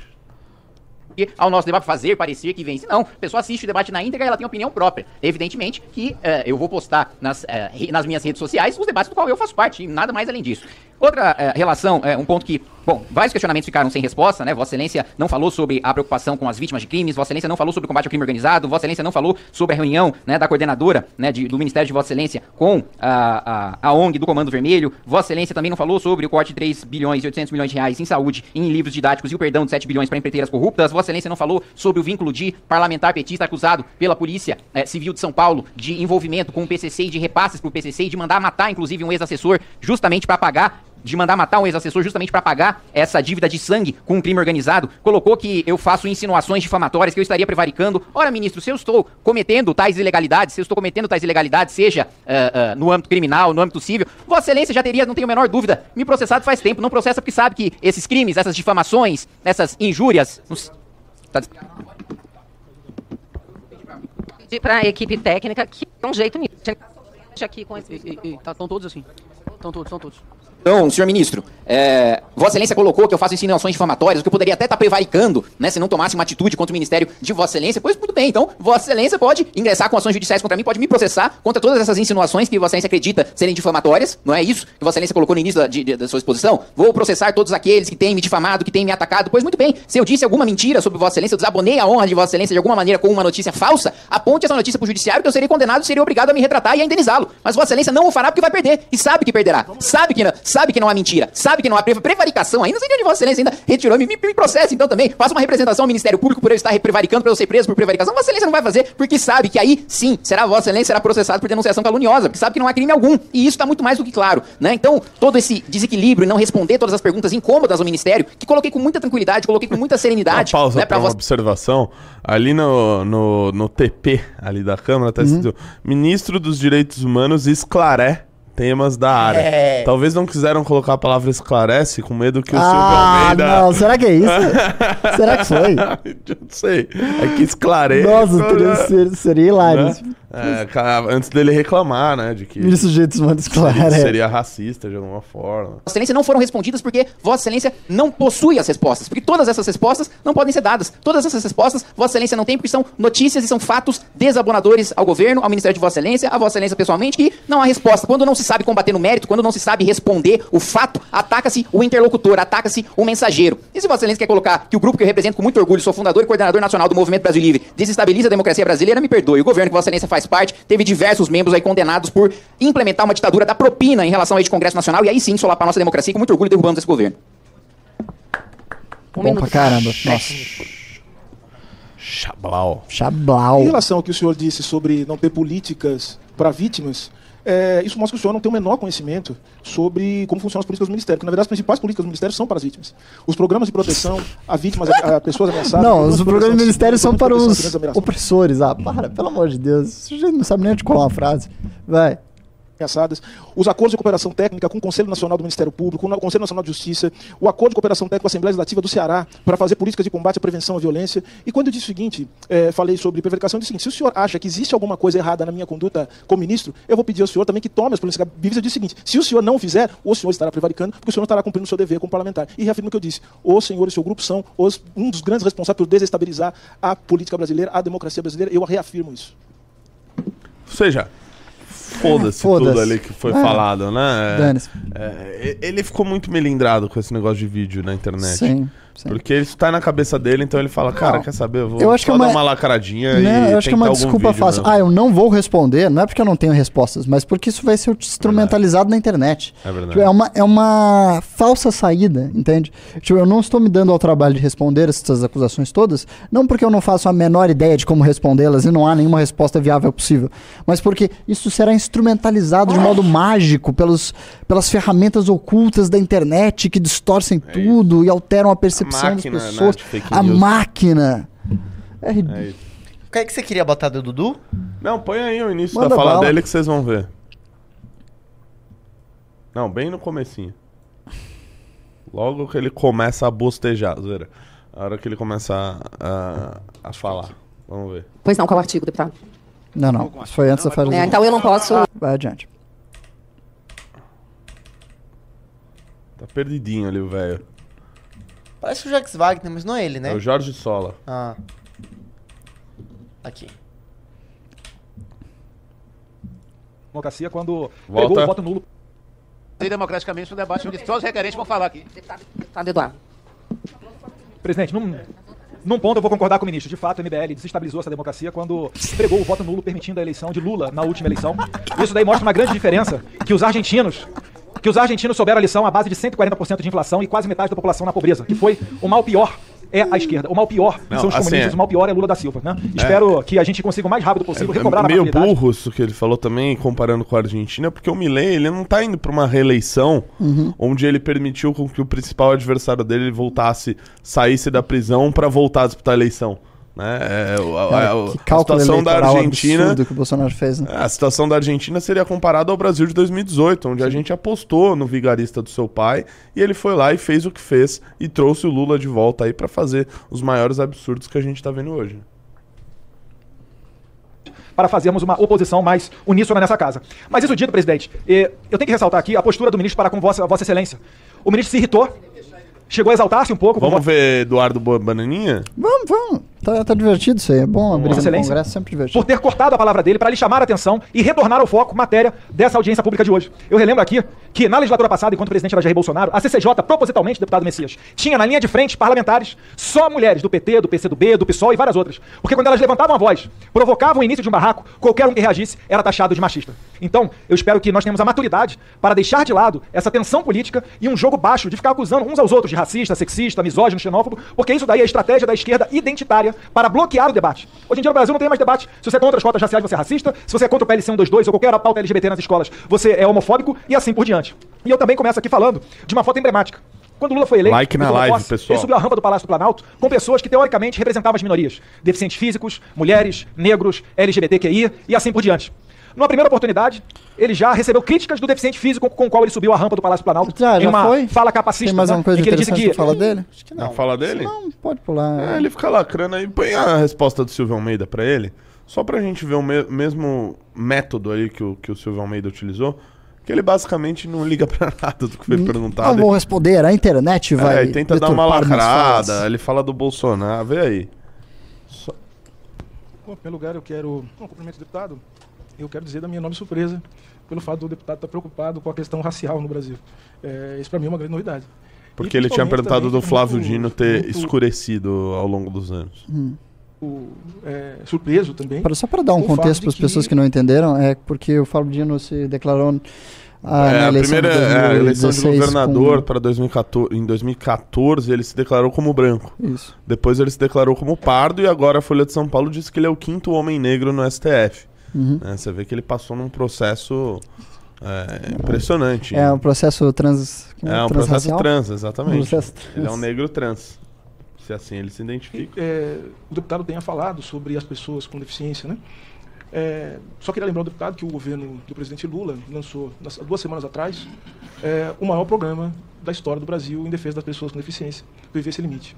que ao nosso debate fazer parecer que vence. Não, a pessoa assiste o debate na íntegra e ela tem opinião própria. Evidentemente que eh, eu vou postar nas, re- nas minhas redes sociais os debates do qual eu faço parte, e nada mais além disso. Outra eh, relação, eh, um ponto que, bom, vários questionamentos ficaram sem resposta, né? Vossa Excelência não falou sobre a preocupação com as vítimas de crimes, Vossa Excelência não falou sobre o combate ao crime organizado, Vossa Excelência não falou sobre a reunião né, da coordenadora né, de- do Ministério de Vossa Excelência com a, a, a ONG do Comando Vermelho, Vossa Excelência também não falou sobre o corte de 3 bilhões e 800 milhões de reais em saúde em livros didáticos e o perdão de 7 bilhões para empreiteiras corruptas, Vossa Excelência não falou sobre o vínculo de parlamentar petista acusado pela Polícia eh, Civil de São Paulo de envolvimento com o PCC e de repasses pro PCC e de mandar matar, inclusive, um ex-assessor justamente para pagar de mandar matar um ex-assessor justamente para pagar essa dívida de sangue com um crime organizado, colocou que eu faço insinuações difamatórias, que eu estaria prevaricando. Ora, ministro, se eu estou cometendo tais ilegalidades, se eu estou cometendo tais ilegalidades, seja ah, ah, no âmbito criminal, no âmbito civil, Vossa Excelência já teria, não tenho a menor dúvida, me processado faz tempo. Não processa porque sabe que esses crimes, essas difamações, essas injúrias. não s- tá Pedir para a equipe técnica que dê um jeito nisso. Aqui com esse... E, e, e, tá, estão todos assim. Estão todos, estão todos. Então, senhor ministro, é, Vossa Excelência colocou que eu faço insinuações difamatórias, que eu poderia até estar prevaricando, né, se não tomasse uma atitude contra o Ministério de Vossa Excelência. Pois muito bem, então, Vossa Excelência pode ingressar com ações judiciais contra mim, pode me processar contra todas essas insinuações que Vossa Excelência acredita serem difamatórias, não é isso que Vossa Excelência colocou no início da, de- de- da sua exposição? Vou processar todos aqueles que têm me difamado, que têm me atacado. Pois muito bem, se eu disse alguma mentira sobre Vossa Excelência, eu desabonei a honra de Vossa Excelência de alguma maneira com uma notícia falsa, aponte essa notícia para o judiciário que eu serei condenado e serei obrigado a me retratar e a indenizá-lo. Mas Vossa Excelência não o fará porque vai perder. E sabe que perderá. Sabe que sabe que não há mentira. Sabe que não há pre- prevaricação. Ainda sei que Vossa Excelência ainda retirou. Me, me, me processa então também. Faça uma representação ao Ministério Público por eu estar prevaricando, para eu ser preso por prevaricação. Vossa Excelência não vai fazer porque sabe que aí sim será Vossa Excelência será processado por denunciação caluniosa. Porque sabe que não há crime algum. E isso está muito mais do que claro. Né? Então, todo esse desequilíbrio e não responder todas as perguntas incômodas ao Ministério, que coloquei com muita tranquilidade, coloquei com muita Uma serenidade. pausa né, para uma Vossa- observação. Ali no, no, no TP ali da Câmara tá escrito Ministro dos Direitos Humanos esclarece temas da área. É. Talvez não quiseram colocar a palavra esclarece com medo que o Silvio Ah, Almeida... não, será que é isso? *laughs* será que foi? Eu não sei. É que esclarece... Nossa, teria, ser- seria hilário. né? É, antes dele reclamar, né? De que dos Direitos Humanos, claro. seria, seria racista de alguma forma. Vossa Excelência não foram respondidas porque Vossa Excelência não possui as respostas. Porque todas essas respostas não podem ser dadas. Todas essas respostas Vossa Excelência não tem porque são notícias e são fatos desabonadores ao governo, ao Ministério de Vossa Excelência, a Vossa Excelência pessoalmente, que não há resposta. Quando não se sabe combater no mérito, quando não se sabe responder o fato, ataca-se o interlocutor, ataca-se o mensageiro. E se Vossa Excelência quer colocar que o grupo que eu represento com muito orgulho, sou fundador e coordenador nacional do Movimento Brasil Livre, desestabiliza a democracia brasileira, me perdoe. O governo que Vossa Excelência faz parte teve diversos membros aí condenados por implementar uma ditadura da propina em relação a este Congresso Nacional e aí sim solapar a nossa democracia e com muito orgulho derrubamos esse governo. Um Bom minuto. pra caramba. Nossa. Chablau. Chablau. Em relação ao que o senhor disse sobre não ter políticas para vítimas, é, isso mostra que o senhor não tem o menor conhecimento sobre como funcionam as políticas do Ministério. Porque, na verdade, as principais políticas do Ministério são para as vítimas. Os programas de proteção a vítimas, a, a pessoas ameaçadas. Não, os programas do Ministério são para os a opressores. Ah, para, pelo amor de Deus. Sujeito não sabe nem articular uma frase. Vai. Os acordos de cooperação técnica com o Conselho Nacional do Ministério Público, com o Conselho Nacional de Justiça, o acordo de cooperação técnica com a Assembleia Legislativa do Ceará para fazer políticas de combate à prevenção à violência. E quando eu disse o seguinte, eh, falei sobre prevaricação, eu disse o seguinte, se o senhor acha que existe alguma coisa errada na minha conduta como ministro, eu vou pedir ao senhor também que tome as políticas cabíveis. Eu disse o seguinte, se o senhor não o fizer, o senhor estará prevaricando, porque o senhor não estará cumprindo o seu dever como parlamentar. E reafirmo o que eu disse, o senhor e seu grupo são os- um dos grandes responsáveis por desestabilizar a política brasileira, a democracia brasileira, eu reafirmo isso. Ou seja, foda-se Foda-se. tudo ali que foi É. falado, né? É, é, ele ficou muito melindrado com esse negócio de vídeo na internet. Sim, Porque isso tá na cabeça dele, então ele fala, cara, Não. quer saber? Eu vou Eu acho que é uma- dar uma lacradinha Né, e eu acho que é uma desculpa fácil. mesmo. Ah, eu não vou responder, não é porque eu não tenho respostas, mas porque isso vai ser instrumentalizado na internet. É verdade. Tipo, é, uma, é uma falsa saída, entende? Tipo, eu não estou me dando ao trabalho de responder essas acusações todas, não porque eu não faço a menor ideia de como respondê-las e não há nenhuma resposta viável possível, mas porque isso será instrumentalizado de modo mágico pelos, pelas ferramentas ocultas da internet que distorcem tudo e alteram a percepção máquina, das né, pessoas. a news. máquina. É ridículo. É isso. O que é que você queria botar do Dudu? Não, põe aí o início Manda da fala bala. dele que vocês vão ver. Não, bem no comecinho. Logo que ele começa a bostejar, zoeira. A hora que ele começa a, a, a falar. Vamos ver. Pois não, qual o artigo, deputado? Não, não. Isso foi antes da fala. É, então eu não posso. Vai adiante. Tá perdidinho ali o velho. Parece o Jax Wagner, mas não é ele, né? É o Jorge Sola. Ah. Aqui. Democracia quando Volta. pegou o voto nulo. E democraticamente no debate onde só os requerentes vão falar aqui. Deputado Eduardo. Presidente, num, num ponto eu vou concordar com o ministro. De fato, o MBL desestabilizou essa democracia quando pregou o voto nulo permitindo a eleição de Lula na última eleição. Isso daí mostra uma grande diferença que os argentinos que os argentinos souberam a lição à base de 140% de inflação e quase metade da população na pobreza, que foi o mal pior é a esquerda. O mal pior Não, são os assim, comunistas, é- o mal pior é Lula da Silva, né? Espero que a gente consiga o mais rápido possível recobrar É a meio burro isso que ele falou também, comparando com a Argentina, porque o Milei, ele não tá indo pra uma reeleição Uhum. onde ele permitiu com que o principal adversário dele voltasse, saísse da prisão pra voltar a disputar a eleição. Né? É, Cara, a- que a situação da Argentina. que o Bolsonaro fez, né? A situação da Argentina seria comparada ao Brasil de 2018, onde a gente apostou no vigarista do seu pai e ele foi lá e fez o que fez e trouxe o Lula de volta aí pra fazer os maiores absurdos que a gente tá vendo hoje. para fazermos uma oposição mais uníssona nessa casa. Mas isso dito, presidente, eu tenho que ressaltar aqui a postura do ministro para com vossa, vossa excelência. O ministro se irritou, chegou a exaltar-se um pouco. Vamos vo- ver Eduardo Bananinha? Vamos, vamos. Tá, tá divertido isso aí. É bom Vossa um Excelência, congresso, sempre divertido. por ter cortado a palavra dele para lhe chamar a atenção e retornar ao foco matéria dessa audiência pública de hoje. Eu relembro aqui que na legislatura passada, enquanto presidente era Jair Bolsonaro, a CCJ, propositalmente, deputado Messias, tinha na linha de frente parlamentares só mulheres do PT, do PCdoB, do PSOL e várias outras. Porque quando elas levantavam a voz, provocavam o início de um barraco, qualquer um que reagisse era taxado de machista. Então, eu espero que nós tenhamos a maturidade para deixar de lado essa tensão política e um jogo baixo de ficar acusando uns aos outros de racista, sexista, misógino, xenófobo, porque isso daí é a estratégia da esquerda identitária para bloquear o debate. Hoje em dia no Brasil não tem mais debate. Se você é contra as cotas raciais, você é racista. Se você é contra o PLC 122 ou qualquer pauta LGBT nas escolas, você é homofóbico e assim por diante. E eu também começo aqui falando de uma foto emblemática. Quando Lula foi eleito, Like na live, posse, pessoal. ele subiu a rampa do Palácio do Planalto com pessoas que teoricamente representavam as minorias. Deficientes físicos, mulheres, negros, LGBTQI e assim por diante. Numa primeira oportunidade, ele já recebeu críticas do deficiente físico com o qual ele subiu a rampa do Palácio Planalto Já, em já uma foi? fala capacista, Tem mais né, alguma coisa em que ele disse que pra falar dele? Acho que Na não. fala dele? Não, pode pular. É, ele fica lacrando aí. Põe a resposta do Silvio Almeida pra ele. Só pra gente ver o me- mesmo método aí que o, que o Silvio Almeida utilizou. Que ele basicamente não liga pra *laughs* nada do que foi Não perguntado. vou responder, a internet vai. É, e tenta dar uma lacrada. Ele fala do Bolsonaro. Vê aí. Bom, em primeiro lugar, eu quero. Um cumprimento do deputado. Eu quero dizer da minha enorme surpresa pelo fato do deputado estar preocupado com a questão racial no Brasil. É, isso, para mim, é uma grande novidade. Porque E, ele tinha perguntado também do Flávio muito- Dino ter muito, escurecido ao longo dos anos. é, surpreso também. Pra- só para dar um o contexto para as que- pessoas que não entenderam, é porque o Fábio Dino se declarou ah, é, na a primeira de é, eleição de 2016 governador com- para 2014, em 2014 ele se declarou como branco. Isso. Depois ele se declarou como pardo e agora a Folha de São Paulo diz que ele é o quinto homem negro no STF. Uhum. né? Você vê que ele passou num processo é, impressionante. É um processo trans. É um processo trans, exatamente. Um processo Ele é um trans. negro trans. Se assim ele se identifica. é, o deputado tenha falado sobre as pessoas com deficiência, né? É, só queria lembrar o deputado que o governo do presidente Lula lançou nas- duas semanas atrás é, o maior programa da história do Brasil em defesa das pessoas com deficiência, Viver Sem Limite.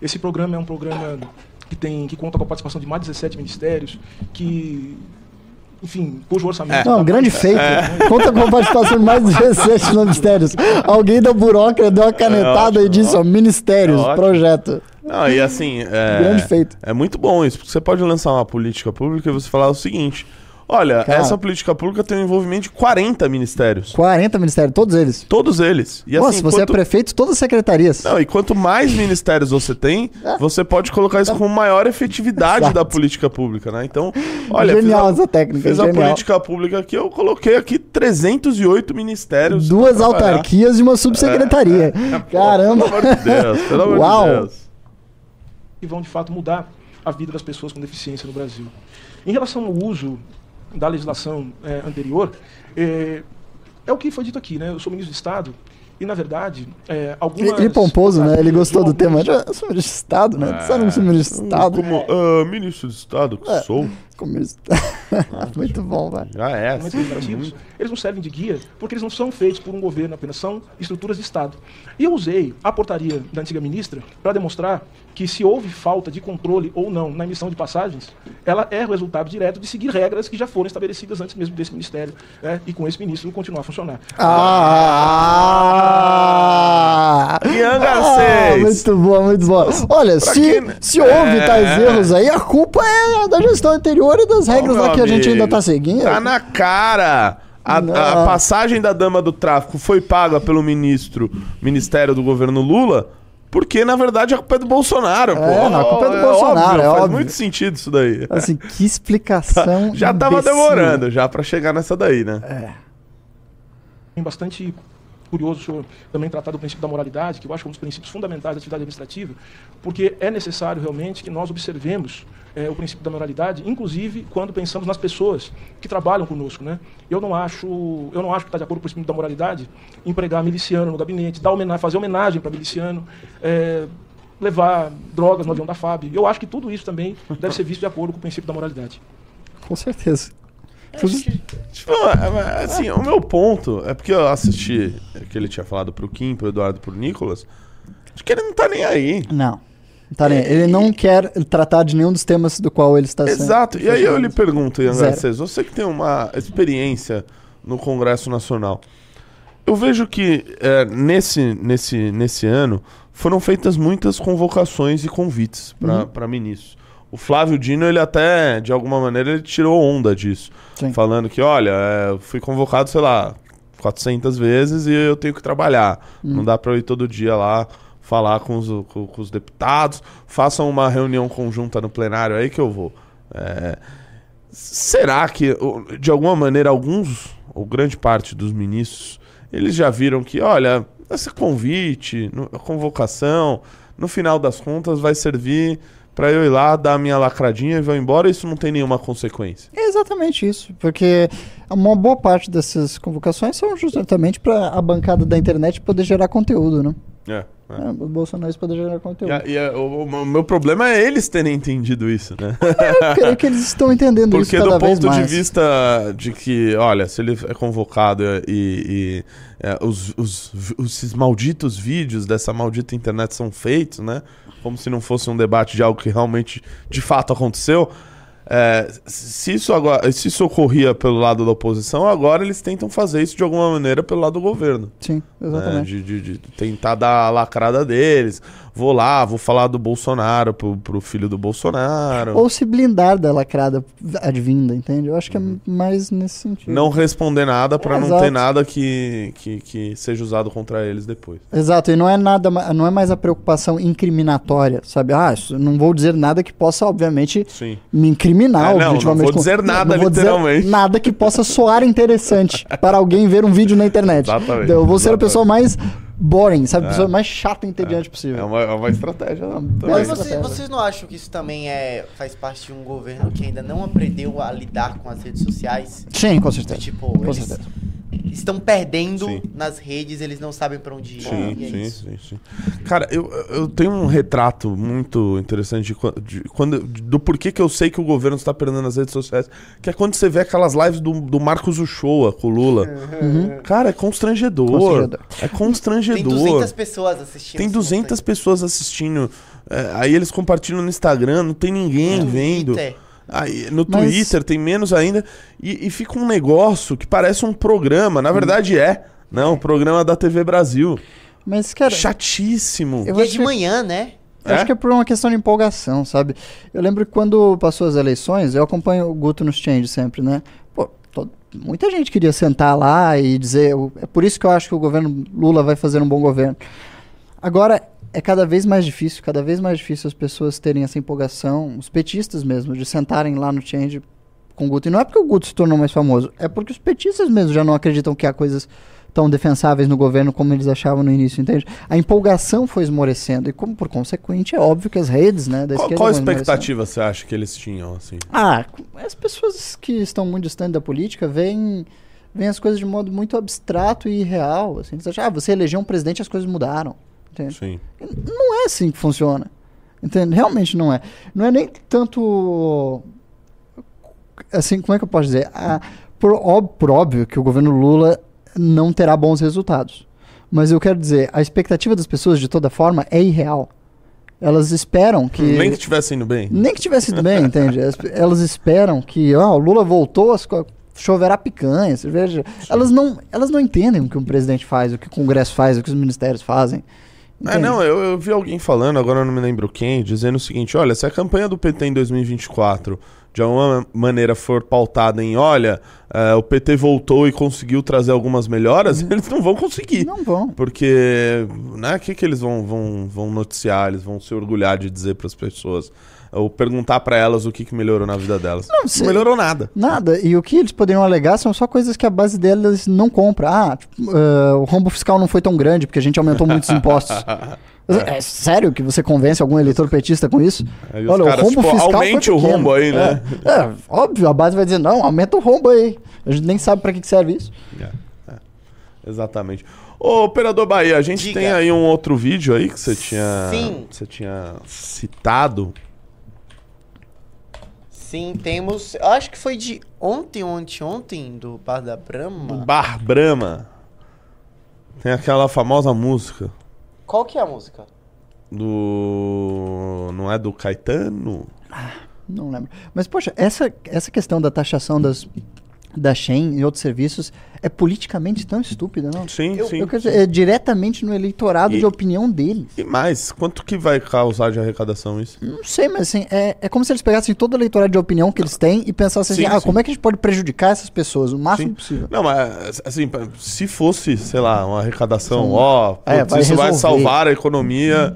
Esse programa é um programa que tem que conta com a participação de mais de 17 ministérios, que enfim, cujo orçamento Não, um grande feito. Conta com a participação de mais de 17 ministérios. Alguém da burocracia deu uma canetada e disse, ó, ministérios, É projeto. Não, e assim, é, Grande feito. é muito bom isso, porque você pode lançar uma política pública e você falar o seguinte: Olha, Cara. essa política pública tem um envolvimento de 40 ministérios. 40 ministérios, todos eles. Todos eles. E Nossa, assim, se você quanto... é prefeito, todas as secretarias. Não, e quanto mais *laughs* ministérios você tem, você pode colocar isso com maior efetividade da política pública, né? Então, olha, Genial a, essa técnica, fiz a genial. política pública aqui, eu coloquei aqui 308 ministérios. Duas autarquias e uma subsecretaria. *laughs* Caramba. Pelo amor de Deus, pelo amor Uau. de Deus. que vão de fato mudar a vida das pessoas com deficiência no Brasil. Em relação ao uso da legislação eh, anterior, eh, é o que foi dito aqui, né? Eu sou ministro de Estado e, na verdade, eh, algumas... Ele pomposo, né? Ele gostou do tema. alguns- Eu sou ministro de Estado, né? Você não sou ministro de Estado. Como ah, ministro de Estado que É. sou, Como. *laughs* Muito bom, velho. já é. documentos legislativos, eles não servem de guia porque eles não são feitos por um governo apenas, são estruturas de Estado. E eu usei a portaria da antiga ministra para demonstrar que se houve falta de controle ou não na emissão de passagens, ela é o resultado direto de seguir regras que já foram estabelecidas antes mesmo desse ministério né, e com esse ministro continuar a funcionar. Ah! Ian Ah, Garcês. muito bom, muito bom. Olha, se, quem- se houve É. tais erros aí, a culpa é da gestão anterior e das regras Ô, lá que a gente amigo, ainda tá seguindo. Tá na cara. A, a passagem da dama do tráfico foi paga pelo ministro, Ministério do governo Lula, porque na verdade a culpa é do Bolsonaro. pô. É, não, a culpa é do Bolsonaro, é faz óbvio. muito sentido isso daí. Assim, que explicação. *laughs* Já tava imbecil. demorando já pra chegar nessa daí, né? É bastante curioso o senhor também tratar do princípio da moralidade, que eu acho que é um dos princípios fundamentais da atividade administrativa, porque é necessário realmente que nós observemos eh, o princípio da moralidade, inclusive quando pensamos nas pessoas que trabalham conosco, né? Eu não acho, eu não acho que está de acordo com o princípio da moralidade empregar miliciano no gabinete, dar homenagem, fazer homenagem para miliciano, eh, levar drogas no avião da FAB. Eu acho que tudo isso também deve ser visto de acordo com o princípio da moralidade. Com certeza. Tipo, é, é, assim, o meu ponto é porque eu assisti que ele tinha falado pro Kim, pro Eduardo, pro Nicolas, de que ele não tá nem aí. Não. Tá nem. Ele não quer tratar de nenhum dos temas do qual ele está sendo. Exato. E aí eu lhe pergunto, Ian. Garcês, você que tem uma experiência no Congresso Nacional, eu vejo que é, nesse, nesse, nesse ano foram feitas muitas convocações e convites para Uhum. ministros. O Flávio Dino, ele até, de alguma maneira, ele tirou onda disso. Sim. Falando que, olha, é, eu fui convocado, sei lá, 400 vezes e eu tenho que trabalhar. Uhum. Não dá para eu ir todo dia lá falar com os, com, com os deputados. Façam uma reunião conjunta no plenário aí que eu vou. É, será que, de alguma maneira, alguns, ou grande parte dos ministros, eles já viram que, olha, esse convite, a convocação, no final das contas vai servir para eu ir lá, dar a minha lacradinha e vou embora, isso não tem nenhuma consequência. É exatamente isso, porque uma boa parte dessas convocações são justamente para a bancada da internet poder gerar conteúdo, né? É, é. É, os bolsonaristas poder gerar E, conteúdo. a- e a- o, o meu problema é eles terem entendido isso, né? Eu creio que eles estão entendendo *laughs* isso Porque cada do vez ponto de mais. vista de que, olha, se ele é convocado e, e, é, os, os, os- esses malditos vídeos dessa maldita internet são feitos, né? Como se não fosse um debate de algo que realmente, de fato, aconteceu. É, se, isso agora, se isso ocorria pelo lado da oposição, agora eles tentam fazer isso de alguma maneira pelo lado do governo. Sim, né? exatamente. De, de- de tentar dar a lacrada deles. Vou lá, vou falar do Bolsonaro pro, pro filho do Bolsonaro. Ou se blindar da lacrada advinda, entende? Eu acho que é mais nesse sentido. Uhum. Não responder nada pra É, não exato. ter nada que, que, que seja usado contra eles depois. Exato, e não é nada, não é mais a preocupação incriminatória, sabe? Ah, não vou dizer nada que possa, obviamente, Sim. me incriminar É, não, não vou dizer nada, não vou dizer literalmente. nada que possa soar interessante *laughs* para alguém ver um vídeo na internet. Exatamente, Então, eu vou ser a pessoa mais boring, sabe? A pessoa mais chata e entediante possível. É uma, é uma estratégia. bela também. Mas Mas você- estratégia. vocês não acham que isso também é, faz parte de um governo que ainda não aprendeu a lidar com as redes sociais? Sim, com certeza. Tipo, com eles certeza. Estão perdendo Sim. nas redes, eles não sabem pra onde ir. Sim, e é sim, isso. sim, sim. Cara, eu, eu tenho um retrato muito interessante de, de quando, de- do porquê que eu sei que o governo está perdendo as redes sociais. Que é quando você vê aquelas lives do, do Marcos Uchoa com o Lula. Cara, é constrangedor. Constrangedor. É constrangedor. Tem 200 pessoas assistindo. Tem esse 200 monte pessoas assistindo. É, aí eles compartilham no Instagram, não tem ninguém vendo. Twitter. Aí, no Mas- Twitter tem menos ainda. E, e fica um negócio que parece um programa. Na verdade é. Não, um programa da TV Brasil. Mas, cara, Chatíssimo. eu E é de que- manhã, né? Eu Acho que é por uma questão de empolgação, sabe? Eu lembro que quando passou as eleições, eu acompanho o Guto nos Change sempre, né? Pô, todo- muita gente queria sentar lá e dizer. É por isso que eu acho que o governo Lula vai fazer um bom governo. Agora, é cada vez mais difícil, cada vez mais difícil as pessoas terem essa empolgação, os petistas mesmo, de sentarem lá no Change com o Guto. E não é porque o Guto se tornou mais famoso, é porque os petistas mesmo já não acreditam que há coisas tão defensáveis no governo como eles achavam no início, entende? A empolgação foi esmorecendo e como por consequente é óbvio que as redes, né, da Qual, esquerda qual a expectativa você acha que eles tinham, assim? Ah, as pessoas que estão muito distantes da política veem, veem as coisas de modo muito abstrato e irreal. Assim. Eles acham, ah, você elegeu um presidente as coisas mudaram. Entende? Sim. Não é assim que funciona. Entende? Realmente não é. Não é nem tanto. Assim, como é que eu posso dizer? Ah, por, óbvio, por óbvio que o governo Lula não terá bons resultados. Mas eu quero dizer, a expectativa das pessoas, de toda forma, é irreal. Elas esperam que. Nem que estivesse indo bem. Nem que tivesse ido bem, entende? As- Elas esperam que ó, o Lula voltou, as choverá picanha, cerveja. Elas não, elas não entendem o que um presidente faz, o que o Congresso faz, o que os ministérios fazem. É, Entende? não, eu, eu vi alguém falando, agora não me lembro quem, dizendo o seguinte: olha, se a campanha do PT em 2024 de alguma maneira for pautada em, olha, eh, o PT voltou e conseguiu trazer algumas melhoras, *laughs* eles não vão conseguir. Não vão. Porque, né, o que, que eles vão, vão, vão noticiar, eles vão se orgulhar de dizer para as pessoas, ou perguntar para elas o que, que melhorou na vida delas. Não, se- melhorou nada. Nada. E o que eles poderiam alegar são só coisas que a base delas não compra. Ah, tipo, ah, o rombo fiscal não foi tão grande porque a gente aumentou muitos impostos. *laughs* É sério que você convence algum eleitor petista com isso? Aí os caras, tipo, aumente o rombo aí, né? É, é, óbvio, a base vai dizer, não, aumenta o rombo aí. A gente nem sabe pra que que serve isso. É, é. Exatamente. Ô, Operador Bahia, a gente Diga. tem aí um outro vídeo aí que você tinha, Sim. você tinha citado. Sim, temos. Eu acho que foi de ontem, ontem, ontem, do Bar da Brahma. Bar Brahma. Tem aquela famosa música Qual que é a música? do. Não é do Caetano? Não lembro. Mas, poxa, essa, essa questão da taxação das, da Shen e outros serviços é politicamente tão estúpida, não? Sim, sim. Eu quero dizer, é diretamente no eleitorado E- de opinião deles. E mais, quanto que vai causar de arrecadação isso? Não sei, mas assim, é, é como se eles pegassem todo o eleitorado de opinião que eles têm e pensassem Sim, assim, ah, sim. como é que a gente pode prejudicar essas pessoas o máximo Sim. possível? Não, mas assim, se fosse, sei lá, uma arrecadação, Sim. ó, É, vai isso vai resolver. salvar a economia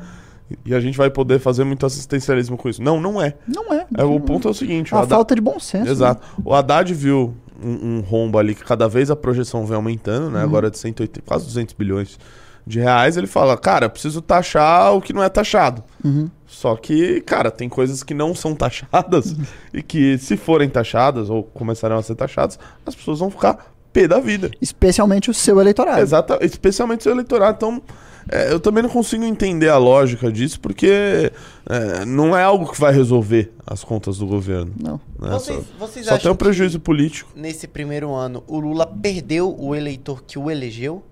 e a gente vai poder fazer muito assistencialismo com isso. Não, não é. Não é. É, o ponto é o seguinte, É uma Haddad- falta de bom senso. né? Exato. O Haddad viu um, um rombo ali que cada vez a projeção vem aumentando, Uhum. né? Agora de 180, quase 200 bilhões de reais. Ele fala, cara, preciso taxar o que não é taxado. Uhum. Só que, cara, tem coisas que não são taxadas *laughs* e que se forem taxadas ou começarem a ser taxadas, as pessoas vão ficar pé da vida. Especialmente o seu eleitorado. Exato, especialmente seu eleitorado. Então, é, eu também não consigo entender a lógica disso, porque é, não é algo que vai resolver as contas do governo. Não. né? Vocês, Só, vocês só tem um prejuízo político. nesse primeiro ano o Lula perdeu o eleitor que o elegeu?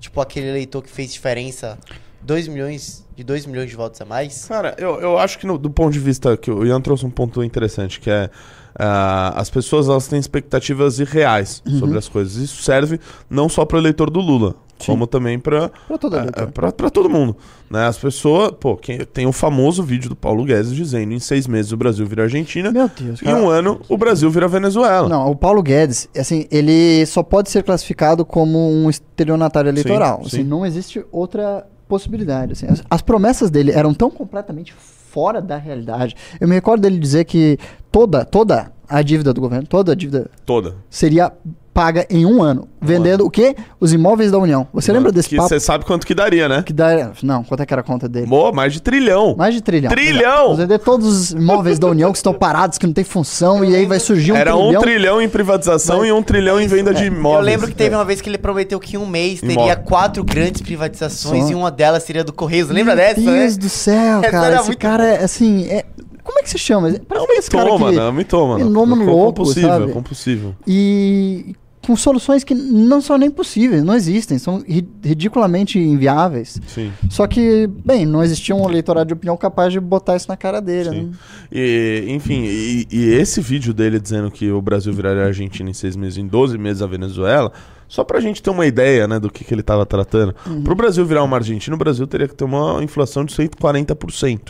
Tipo aquele eleitor que fez diferença 2 milhões, de 2 milhões de votos a mais? Cara, eu, eu acho que no- do ponto de vista que o Ian trouxe um ponto interessante, que é ah, as pessoas elas têm expectativas irreais sobre as coisas. Isso serve não só para o eleitor do Lula, como também para Pra todo eleitor. para todo mundo. Né? As pessoas, pô, quem, tem o famoso vídeo do Paulo Guedes dizendo em seis meses o Brasil vira Argentina, Meu Deus, em cara. um ano o Brasil vira Venezuela. Não, o Paulo Guedes, assim, ele só pode ser classificado como um estelionatário eleitoral. sim. Assim, não existe outra possibilidade. assim. As, as promessas dele eram tão completamente fora da realidade. Eu me recordo dele dizer que toda, toda a dívida do governo, toda a dívida Toda. seria paga em um ano, vendendo o quê? Os imóveis da União. Você lembra desse que papo você sabe quanto que daria, né? que dá... Não, quanto é que era a conta dele? Boa, mais de trilhão. Mais de trilhão. Trilhão! Vamos vender todos os imóveis da União que estão parados, que não tem função, e aí vai surgir um Era trilhão. um trilhão em privatização Mas- e um trilhão em venda de imóveis. Eu lembro que teve uma vez que ele prometeu que em um mês teria Imóvel. quatro grandes privatizações Só. e uma delas seria do Correios. Lembra Meu dessa, né? Deus do céu, cara. era Esse muito cara é assim. É... Como é que se chama? Parece Não, aquele cara mitômano, que- é mitômano. Minômano Com- louco, compulsível, sabe? compulsível. E com soluções que não são nem possíveis, não existem, são ri- ridiculamente inviáveis. Sim. Só que, bem, não existia um eleitorado de opinião capaz de botar isso na cara dele. Sim. né? E, enfim, e, e esse vídeo dele dizendo que o Brasil viraria a Argentina em seis meses, em 12 meses a Venezuela, Só pra gente ter uma ideia, né, do que, que ele tava tratando. Pro Brasil virar uma Argentina, o Brasil teria que ter uma inflação de 140%.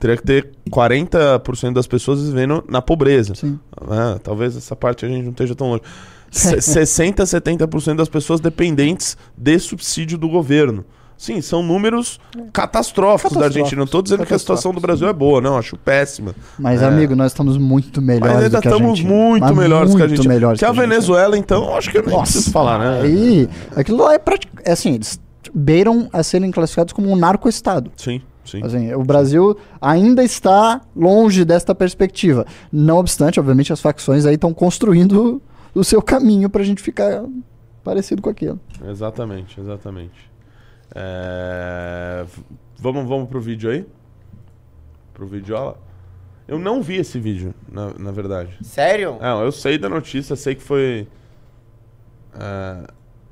Teria que ter 40% das pessoas vivendo na pobreza. Sim. né? talvez essa parte a gente não esteja tão longe. Se- *laughs* 60, 70% das pessoas dependentes de subsídio do governo. Sim, são números catastróficos da Argentina. Não tô dizendo que a situação do Brasil é boa, não. Acho péssima. Mas, É. amigo, nós estamos muito melhores Mas ainda do que a estamos muito Mas melhores que a gente. melhores que a Argentina. Venezuela, então, acho que eu nem Nossa, preciso falar, né? Aí, aquilo lá é praticamente. É assim, eles beiram a serem classificados como um narco-estado. Sim, sim. Assim, o Brasil ainda está longe desta perspectiva. Não obstante, obviamente, as facções aí estão construindo o seu caminho pra gente ficar parecido com aquilo. Exatamente, exatamente. É, Vamos, vamos pro vídeo aí? Pro videola? Eu não vi esse vídeo, na, na verdade. Sério? Não, eu sei da notícia, sei que foi é,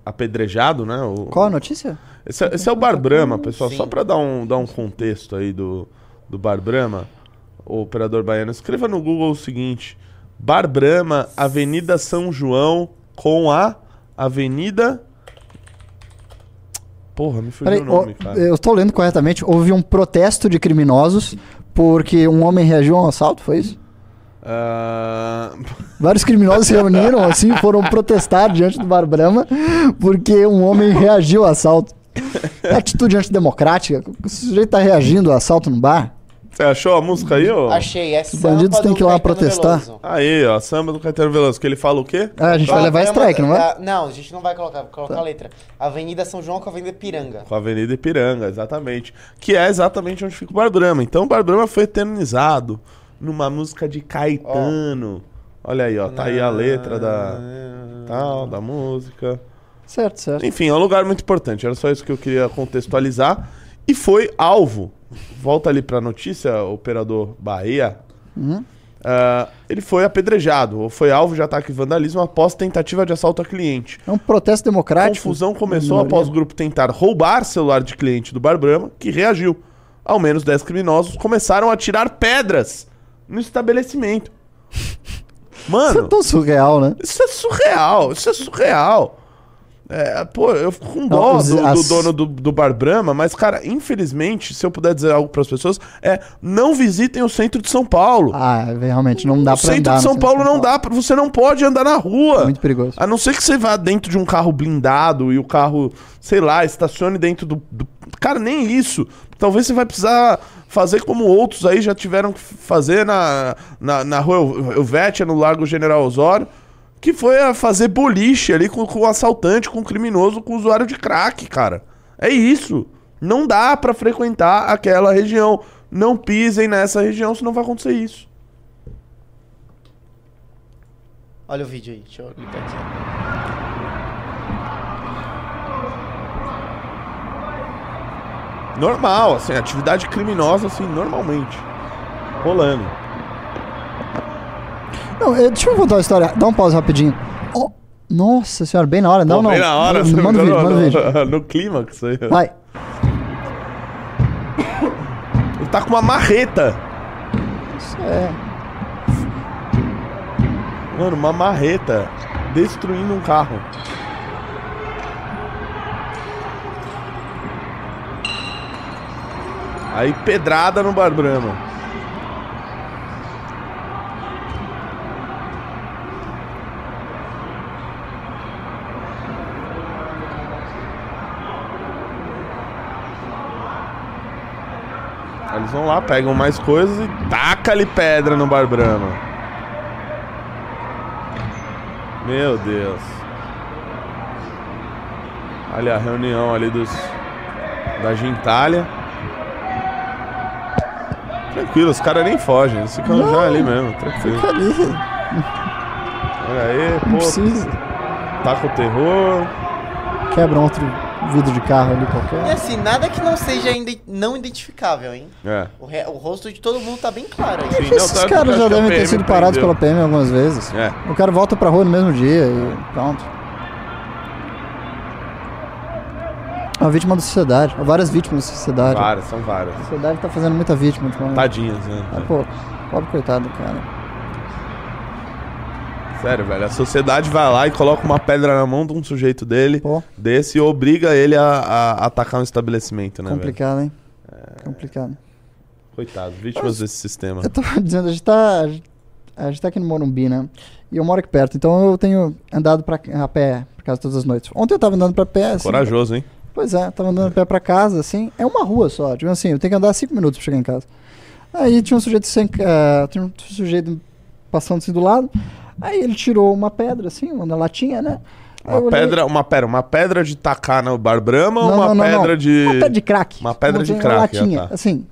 apedrejado, né? O, Qual a notícia? Esse, é- esse é o Bar Brahma, pessoal. Sim. Só pra dar um, dar um contexto aí do, do Bar Brahma, o operador baiano, escreva no Google o seguinte: Bar Brahma, Avenida São João com a Avenida. Porra, me fugiu Peraí, o nome, ó, cara. eu estou lendo corretamente. Houve um protesto de criminosos porque um homem reagiu a um assalto, foi isso? Ah, *laughs* Vários criminosos se reuniram assim, foram protestar diante do Bar Brahma porque um homem reagiu ao assalto. É atitude antidemocrática. O sujeito tá reagindo ao assalto no bar. Você achou a música aí, ô? Achei, é Os bandidos têm que ir lá protestar. Veloso. Aí, ó, samba do Caetano Veloso, que ele fala o quê? Ah, a gente vai levar strike, não vai? Não, a gente não vai colocar, vai colocar a letra. Avenida São João com a Avenida Piranga. Com a Avenida Ipiranga, exatamente. Que é exatamente onde fica o Bar Brahma. Então o Bar Brahma foi eternizado numa música de Caetano. Olha aí, ó, tá aí a letra da tal, da música. Certo, certo. Enfim, é um lugar muito importante. Era só isso que eu queria contextualizar. E foi alvo. Volta ali pra notícia, operador Bahia. Ah, ele foi apedrejado, ou foi alvo de ataque e vandalismo após tentativa de assalto a cliente. É um protesto A democrático. confusão começou após o grupo tentar roubar celular de cliente do Bar Brahma, que reagiu. Ao menos 10 criminosos começaram a tirar pedras no estabelecimento. *laughs* Isso é Mano, tão surreal, né? isso é surreal, isso é surreal. É, pô, eu fico com Não, dó os- do, do as- dono do, do Bar Brahma, mas, cara, infelizmente, se eu puder dizer algo pras pessoas, é não visitem o centro de São Paulo. Ah, realmente, não dá o pra centro andar de São centro Paulo não dá, pra- você não pode andar na rua. É muito perigoso. A não ser que você vá dentro de um carro blindado e o carro, sei lá, estacione dentro do. do- Cara, nem isso. Talvez você vai precisar fazer como outros aí já tiveram que fazer na, na, na rua El- Helvétia, no Largo General Osório, que foi a fazer boliche ali com, com o assaltante, com o criminoso, com o usuário de crack, cara. É isso. Não dá pra frequentar aquela região. Não pisem nessa região, senão vai acontecer isso. Olha o vídeo aí, deixa eu clicar aqui. Normal, assim, atividade criminosa, assim, normalmente. Rolando. Não, eh, deixa eu contar uma história. Dá um pause rapidinho. Oh, nossa senhora, bem na hora. Não, Pô, não. bem na hora, Manda, manda o vídeo, no, manda o vídeo. no, *laughs* no clímax aí. Vai. Ele tá com uma marreta. Isso é. Mano, uma marreta. Destruindo um carro. Aí pedrada no Bar eles vão lá, pegam mais coisas e taca-lhe pedra no Bar Brahma. Meu Deus. Olha a reunião ali dos da Gentalha. Tranquilo, os caras nem fogem, eles ficam já ali mesmo, tranquilo. Fica ali. Olha aí, Não pô, precisa. taca o terror. Quebra outro vidro de carro ali E qualquer. assim, nada que não seja ainda não identificável, hein? É. O, re- o rosto de todo mundo tá bem claro aí. Sim, não, Esses caras acho já que a devem ter PM sido parados prendeu. pela PM algumas vezes. É. O cara volta pra rua no mesmo dia e pronto. É uma vítima da sociedade. Há várias vítimas da sociedade. Várias, são várias. A sociedade tá fazendo muita vítima ultimamente. Tadinhas, né? Ah, pô, pobre coitado do cara. Sério, velho. A sociedade vai lá e coloca uma pedra na mão de um sujeito dele, Pô. desse, e obriga ele a, a atacar um estabelecimento, né, velho? Complicado, hein? Complicado. Coitado, vítimas desse sistema. Eu tava *laughs* dizendo, a gente tá. A gente tá aqui no Morumbi, né? E eu moro aqui perto, então eu tenho andado pra, a pé pra casa todas as noites. Ontem eu tava andando pra pé, assim. Corajoso, hein? Pois é, tava andando a pé pra casa, assim. É uma rua só. Tipo assim, eu tenho que andar cinco minutos pra chegar em casa. Aí tinha um sujeito sem. eh, tinha um sujeito passando assim do lado. Aí ele tirou uma pedra, assim, uma latinha, né? Uma olhei- pedra, uma pera, uma pedra de tacar no bar Brahma ou uma não, não, pedra não. de. Uma pedra de crack. Uma pedra de Uma crack, latinha, ah, tá. assim.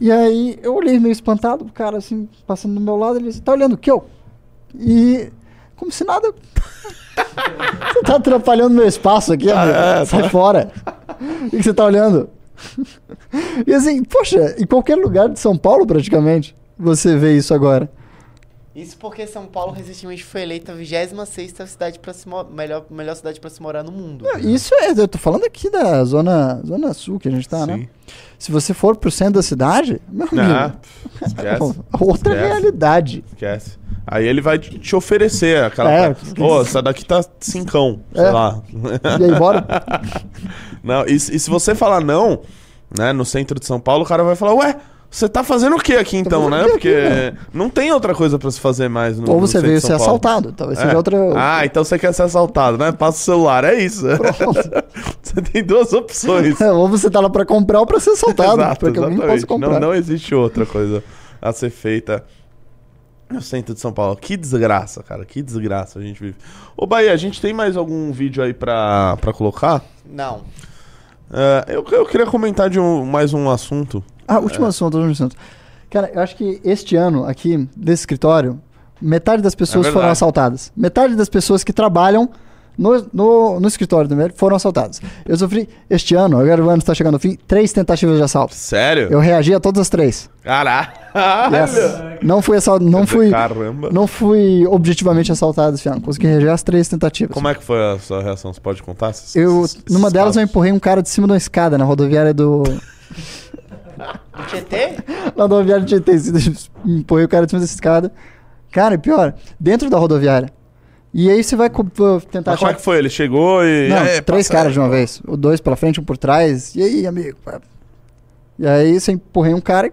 E aí eu olhei meio espantado, o cara assim, passando do meu lado, ele disse, tá olhando o que eu? E como se nada. *laughs* você tá atrapalhando meu espaço aqui, amigo. é, Sai tá. fora. O que você tá olhando? *laughs* e assim, poxa, em qualquer lugar de São Paulo, praticamente, você vê isso agora. Isso porque São Paulo recentemente foi eleita a 26 cidade para se melhor, melhor cidade para se morar no mundo. Não, Isso é, eu tô falando aqui da zona, zona sul que a gente tá, né? Sim. Se você for pro centro da cidade, meu amigo, Ah, esquece. outra Esquece. realidade. Esquece. Aí ele vai te oferecer aquela. É, Ô, essa daqui tá cincão. Sei É. lá. E aí, bora? *laughs* Não, e, se- e se você falar não, né, no centro de São Paulo, o cara vai falar, ué, você tá fazendo o que aqui então, fazendo né? o quê Porque aqui, não tem outra coisa pra se fazer mais no Ou no você centro veio ser Paulo. assaltado, talvez É. seja outra. Ah, então você quer ser assaltado, né? Passa o celular, é isso. *laughs* *laughs* você tem duas opções. *laughs* ou você tá lá pra comprar ou pra ser assaltado. Exato, porque eu nem exatamente. posso comprar. Não, não existe outra coisa a ser feita no centro de São Paulo. Que desgraça, cara. Que desgraça a gente vive. Ô, Bahia, a gente tem mais algum vídeo aí pra, pra colocar? Não. É, eu, eu queria comentar de um- mais um assunto. Ah, último assunto, último assunto. Cara, eu acho que este ano, aqui, desse escritório, metade das pessoas É foram assaltadas. Metade das pessoas que trabalham no, no, no escritório do meu foram assaltadas. Eu sofri, este ano, agora o ano está chegando ao fim, três tentativas de assalto. Sério? Eu reagi a todas as três. Caralho! Yes. Não fui assaltado, não fui, Caramba. não fui objetivamente assaltado esse ano. Consegui reagir as três tentativas. Como é que foi a sua reação? Você pode contar? Esses- Eu, esses- numa delas eu empurrei um cara de cima de uma escada na rodoviária do. *laughs* Tietê? *laughs* na rodoviária de Tietê. Empurrei o cara de cima dessa escada. Cara, e pior, dentro da rodoviária. E aí você vai tentar Mas como é achar. que foi? Ele chegou e. Não, "É, três passa caras aí." de uma vez. O dois pela frente, um por trás. E aí, amigo? E aí você empurrei um cara e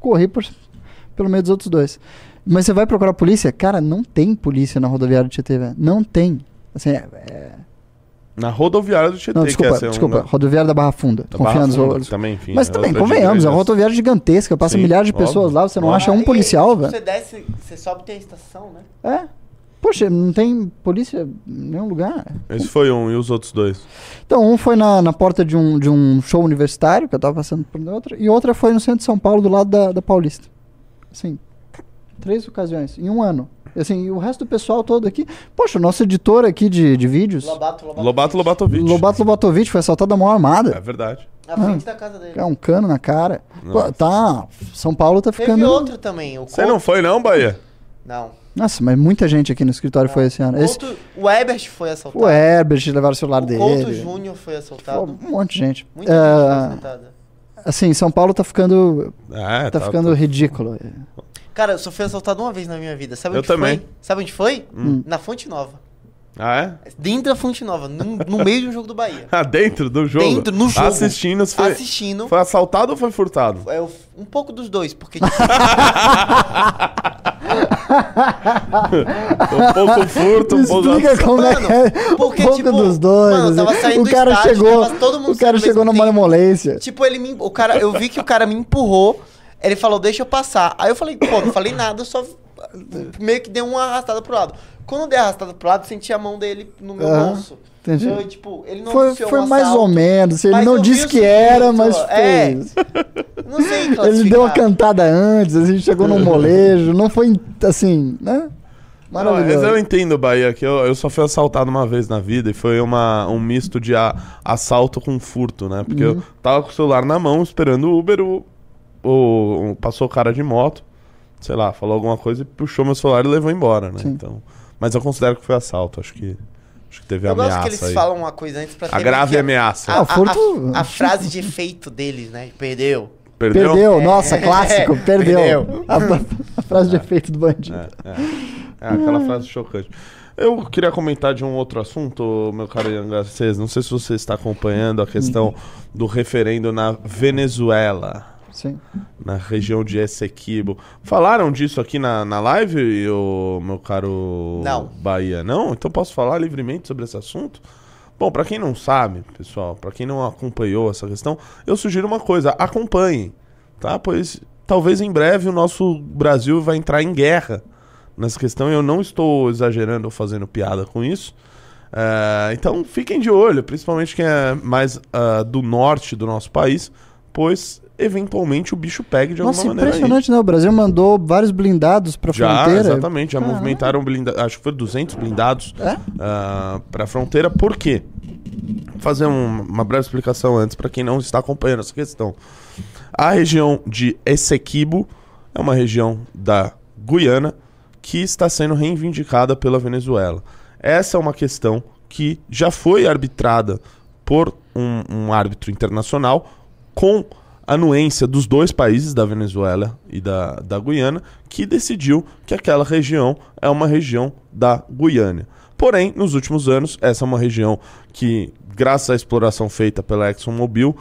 corri por, pelo meio dos outros dois. Mas você vai procurar a polícia? Cara, não tem polícia na rodoviária de Tietê, velho. Não tem. Assim, é, é- Na rodoviária do Tietê, Não, que desculpa, ser um- desculpa. Rodoviária da Barra Funda. da Barra confiando nos Funda, olhos. Também, enfim. Mas é também, convenhamos, é uma rodoviária gigantesca, passa Sim, milhares de óbvio, pessoas lá, você não óbvio. acha um Aí, policial, velho. Você desce, você sobe tem a estação, né? É. Poxa, não tem polícia em nenhum lugar. Esse foi um, e os outros dois? Então, um foi na, na porta de um, de um show universitário, que eu tava passando por outra, e outra foi no centro de São Paulo, do lado da, da Paulista. Assim, três ocasiões, em um ano. E, Assim, e o resto do pessoal todo aqui. Poxa, o nosso editor aqui de, de vídeos, Lobato, Lobato. Lobato Lobatovic. Lobato Lobatovic, foi assaltado à mão É armada. verdade. Na frente da casa dele. É um cano na cara. Pô, tá, São Paulo tá Teve ficando. outro também. O Você Couto- não foi, não, Bahia? Não. Nossa, mas muita gente aqui no escritório foi esse ano. O, Esse, o Ebert foi assaltado. o Herbert levaram o celular O dele. Couto Júnior foi Pô, assaltado. um monte de gente. Muita gente foi É, assaltada. assim, São Paulo tá ficando. É, Tá, ficando ridículo. Cara, eu só fui assaltado uma vez na minha vida. Sabe Eu onde também. foi? Sabe onde foi? Hum. Na Fonte Nova. Ah, é? Dentro da Fonte Nova, no, no meio de um jogo do Bahia. *laughs* Ah, dentro do jogo? Dentro, no jogo. Assistindo, foi, Assistindo. foi assaltado ou foi furtado? É, um pouco dos dois, porque *laughs* *laughs* Um pouco furto, um pouco... Explica como é Mano, que é porque, um pouco tipo, dos dois. mano, eu tava assim. saindo o do cara estádio, chegou, tava todo mundo o cara chegou na malemolência. Tipo, ele me. O cara, eu vi que o cara me empurrou. Ele falou, deixa eu passar. Aí eu falei, pô, não falei nada, eu só meio que dei uma arrastada pro lado. Quando eu dei a arrastada pro lado, senti a mão dele no meu Aham, bolso. entendi. Eu, tipo, ele não Foi, foi um mais assalto, ou menos. Ele não disse que era, mas é. fez. Não sei *laughs* Ele deu uma cantada antes, a gente chegou num molejo. Não foi assim, né? Não, mas Maravilhoso. eu entendo, Bahia, que eu, eu só fui assaltado uma vez na vida e foi uma, um misto de a- assalto com furto, né? Porque Uhum. eu tava com o celular na mão, esperando o Uber, o, o- passou o cara de moto, sei lá, falou alguma coisa e puxou meu celular e levou embora, né? Sim. Então, mas eu considero que foi assalto, acho que, acho que teve Eu gosto ameaça que eles aí. falam uma coisa antes pra A grave ameaça. A, Ah, a- furto- a- a frase de efeito deles, né? Perdeu. Perdeu? Perdeu, nossa, clássico, perdeu. Perdeu. A, a frase de efeito do bandido. É, é. É aquela frase chocante. Eu queria comentar de um outro assunto, meu caro Ian Garcês. Não sei se você está acompanhando a questão do referendo na Venezuela, Sim. na região de Essequibo. Falaram disso aqui na, na live, o meu caro Não. Bahia? Não? Então posso falar livremente sobre esse assunto? Bom, pra quem não sabe, pessoal, pra quem não acompanhou essa questão, eu sugiro uma coisa: acompanhem, tá? Pois talvez em breve o nosso Brasil vai entrar em guerra nessa questão. e Eu não estou exagerando ou fazendo piada com isso. É, então fiquem de olho, principalmente quem é mais ah, do norte do nosso país, pois eventualmente o bicho pegue de alguma Nossa, maneira. aí. impressionante, né? O Brasil mandou vários blindados pra Já, fronteira. exatamente, já Caramba. movimentaram blindados, acho que foi 200 blindados É? para a fronteira. Por quê? Vou fazer um- uma breve explicação antes para quem não está acompanhando essa questão. A região de Essequibo é uma região da Guiana que está sendo reivindicada pela Venezuela. Essa é uma questão que já foi arbitrada por um, um árbitro internacional com anuência dos dois países, da Venezuela e da, da Guiana, que decidiu que aquela região é uma região da Guiana. Porém, nos últimos anos, essa é uma região que, graças à exploração feita pela ExxonMobil,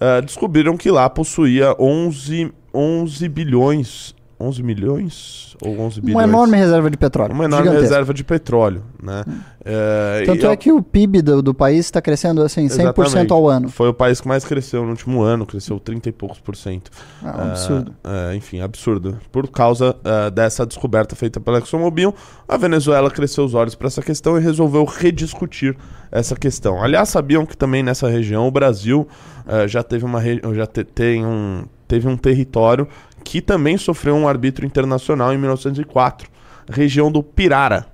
eh, descobriram que lá possuía 11, 11 bilhões, 11 milhões ou 11 bilhões? Uma enorme reserva de petróleo. Uma enorme gigantesca. reserva de petróleo, né? Eh, Tanto e é que o PIB do, do país está crescendo assim, 100% Exatamente. ao ano. Foi o país que mais cresceu no último ano, cresceu 30 e poucos por cento. É um absurdo. Ah, é, enfim, absurdo. Por causa ah, dessa descoberta feita pela ExxonMobil, a Venezuela cresceu os olhos para essa questão e resolveu rediscutir essa questão. Aliás, sabiam que também nessa região o Brasil ah, já teve uma re- já te- tem um teve um território que também sofreu um arbítrio internacional em 1904, região do Pirara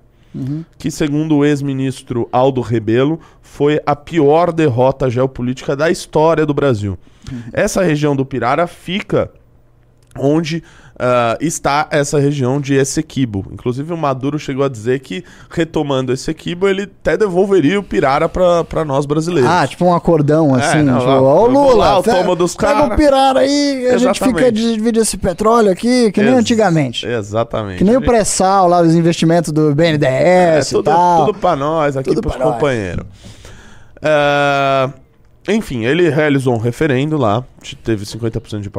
que, segundo o ex-ministro Aldo Rebelo, foi a pior derrota geopolítica da história do Brasil. Essa região do Pirara fica onde ah, está essa região de Essequibo. Inclusive, o Maduro chegou a dizer que, retomando Essequibo, ele até devolveria o Pirara para nós brasileiros. Ah, tipo um acordão, assim. É, não, tipo, lá, vou lá, Lula, tomo pega, dos pega cara." o pirar aí, a gente Exatamente. fica dividir esse petróleo aqui, que nem Ex- antigamente. Exatamente. Que nem o Gente, pré-sal lá, os investimentos do É BNDES e tudo, tal. tudo pra nós aqui, pra nós. companheiros. É, enfim, ele realizou um referendo lá, te- teve 50% de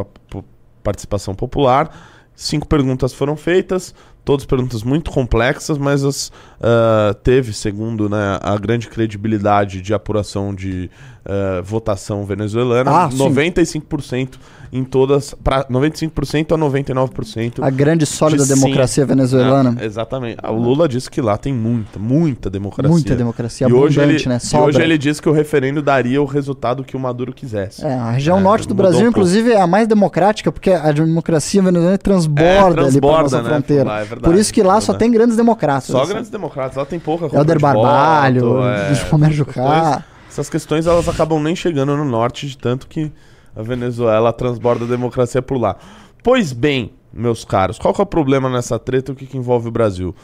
participação popular. Cinco perguntas foram feitas, todas perguntas muito complexas, mas as, ah, teve, segundo né, a grande credibilidade de apuração de ah, votação venezuelana, Ah, sim. 95% em todas, pra 95% a 99%. A grande sólida de sim. democracia venezuelana. Ah, exatamente. O Lula disse que lá tem muita, muita democracia. Muita democracia, e hoje ele, né? E hoje ele disse que o referendo daria o resultado que o Maduro quisesse. É, a região É, norte do Brasil, um inclusive, é a mais democrática, porque a democracia venezuelana transborda, É, ali pra transborda, nossa né, fronteira. Verdade, por isso que lá é só tem grandes democratas. Só assim. grandes democratas. Lá tem pouca compra Helder Barbalho, é, Romero essas Jucá. Essas questões elas acabam nem chegando no norte, de tanto que a Venezuela transborda a democracia por lá. Pois bem, meus caros, qual que é o problema nessa treta? O que, que envolve o Brasil?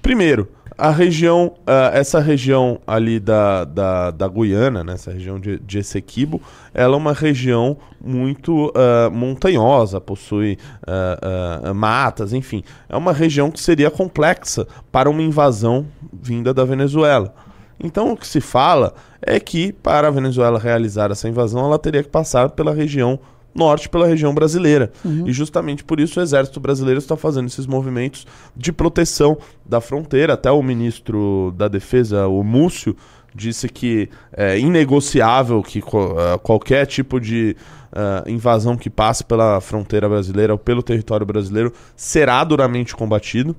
Primeiro, a região, ah, essa região ali da, da, da Guiana, né, essa região de, de Essequibo, ela é uma região muito ah, montanhosa, possui ah, matas, enfim. É uma região que seria complexa para uma invasão vinda da Venezuela. Então o que se fala é que para a Venezuela realizar essa invasão, ela teria que passar pela região norte, pela região brasileira. E justamente por isso o exército brasileiro está fazendo esses movimentos de proteção da fronteira. Até o ministro da Defesa, o Múcio, disse que é inegociável que eh, qualquer tipo de eh, invasão que passe pela fronteira brasileira ou pelo território brasileiro será duramente combatido.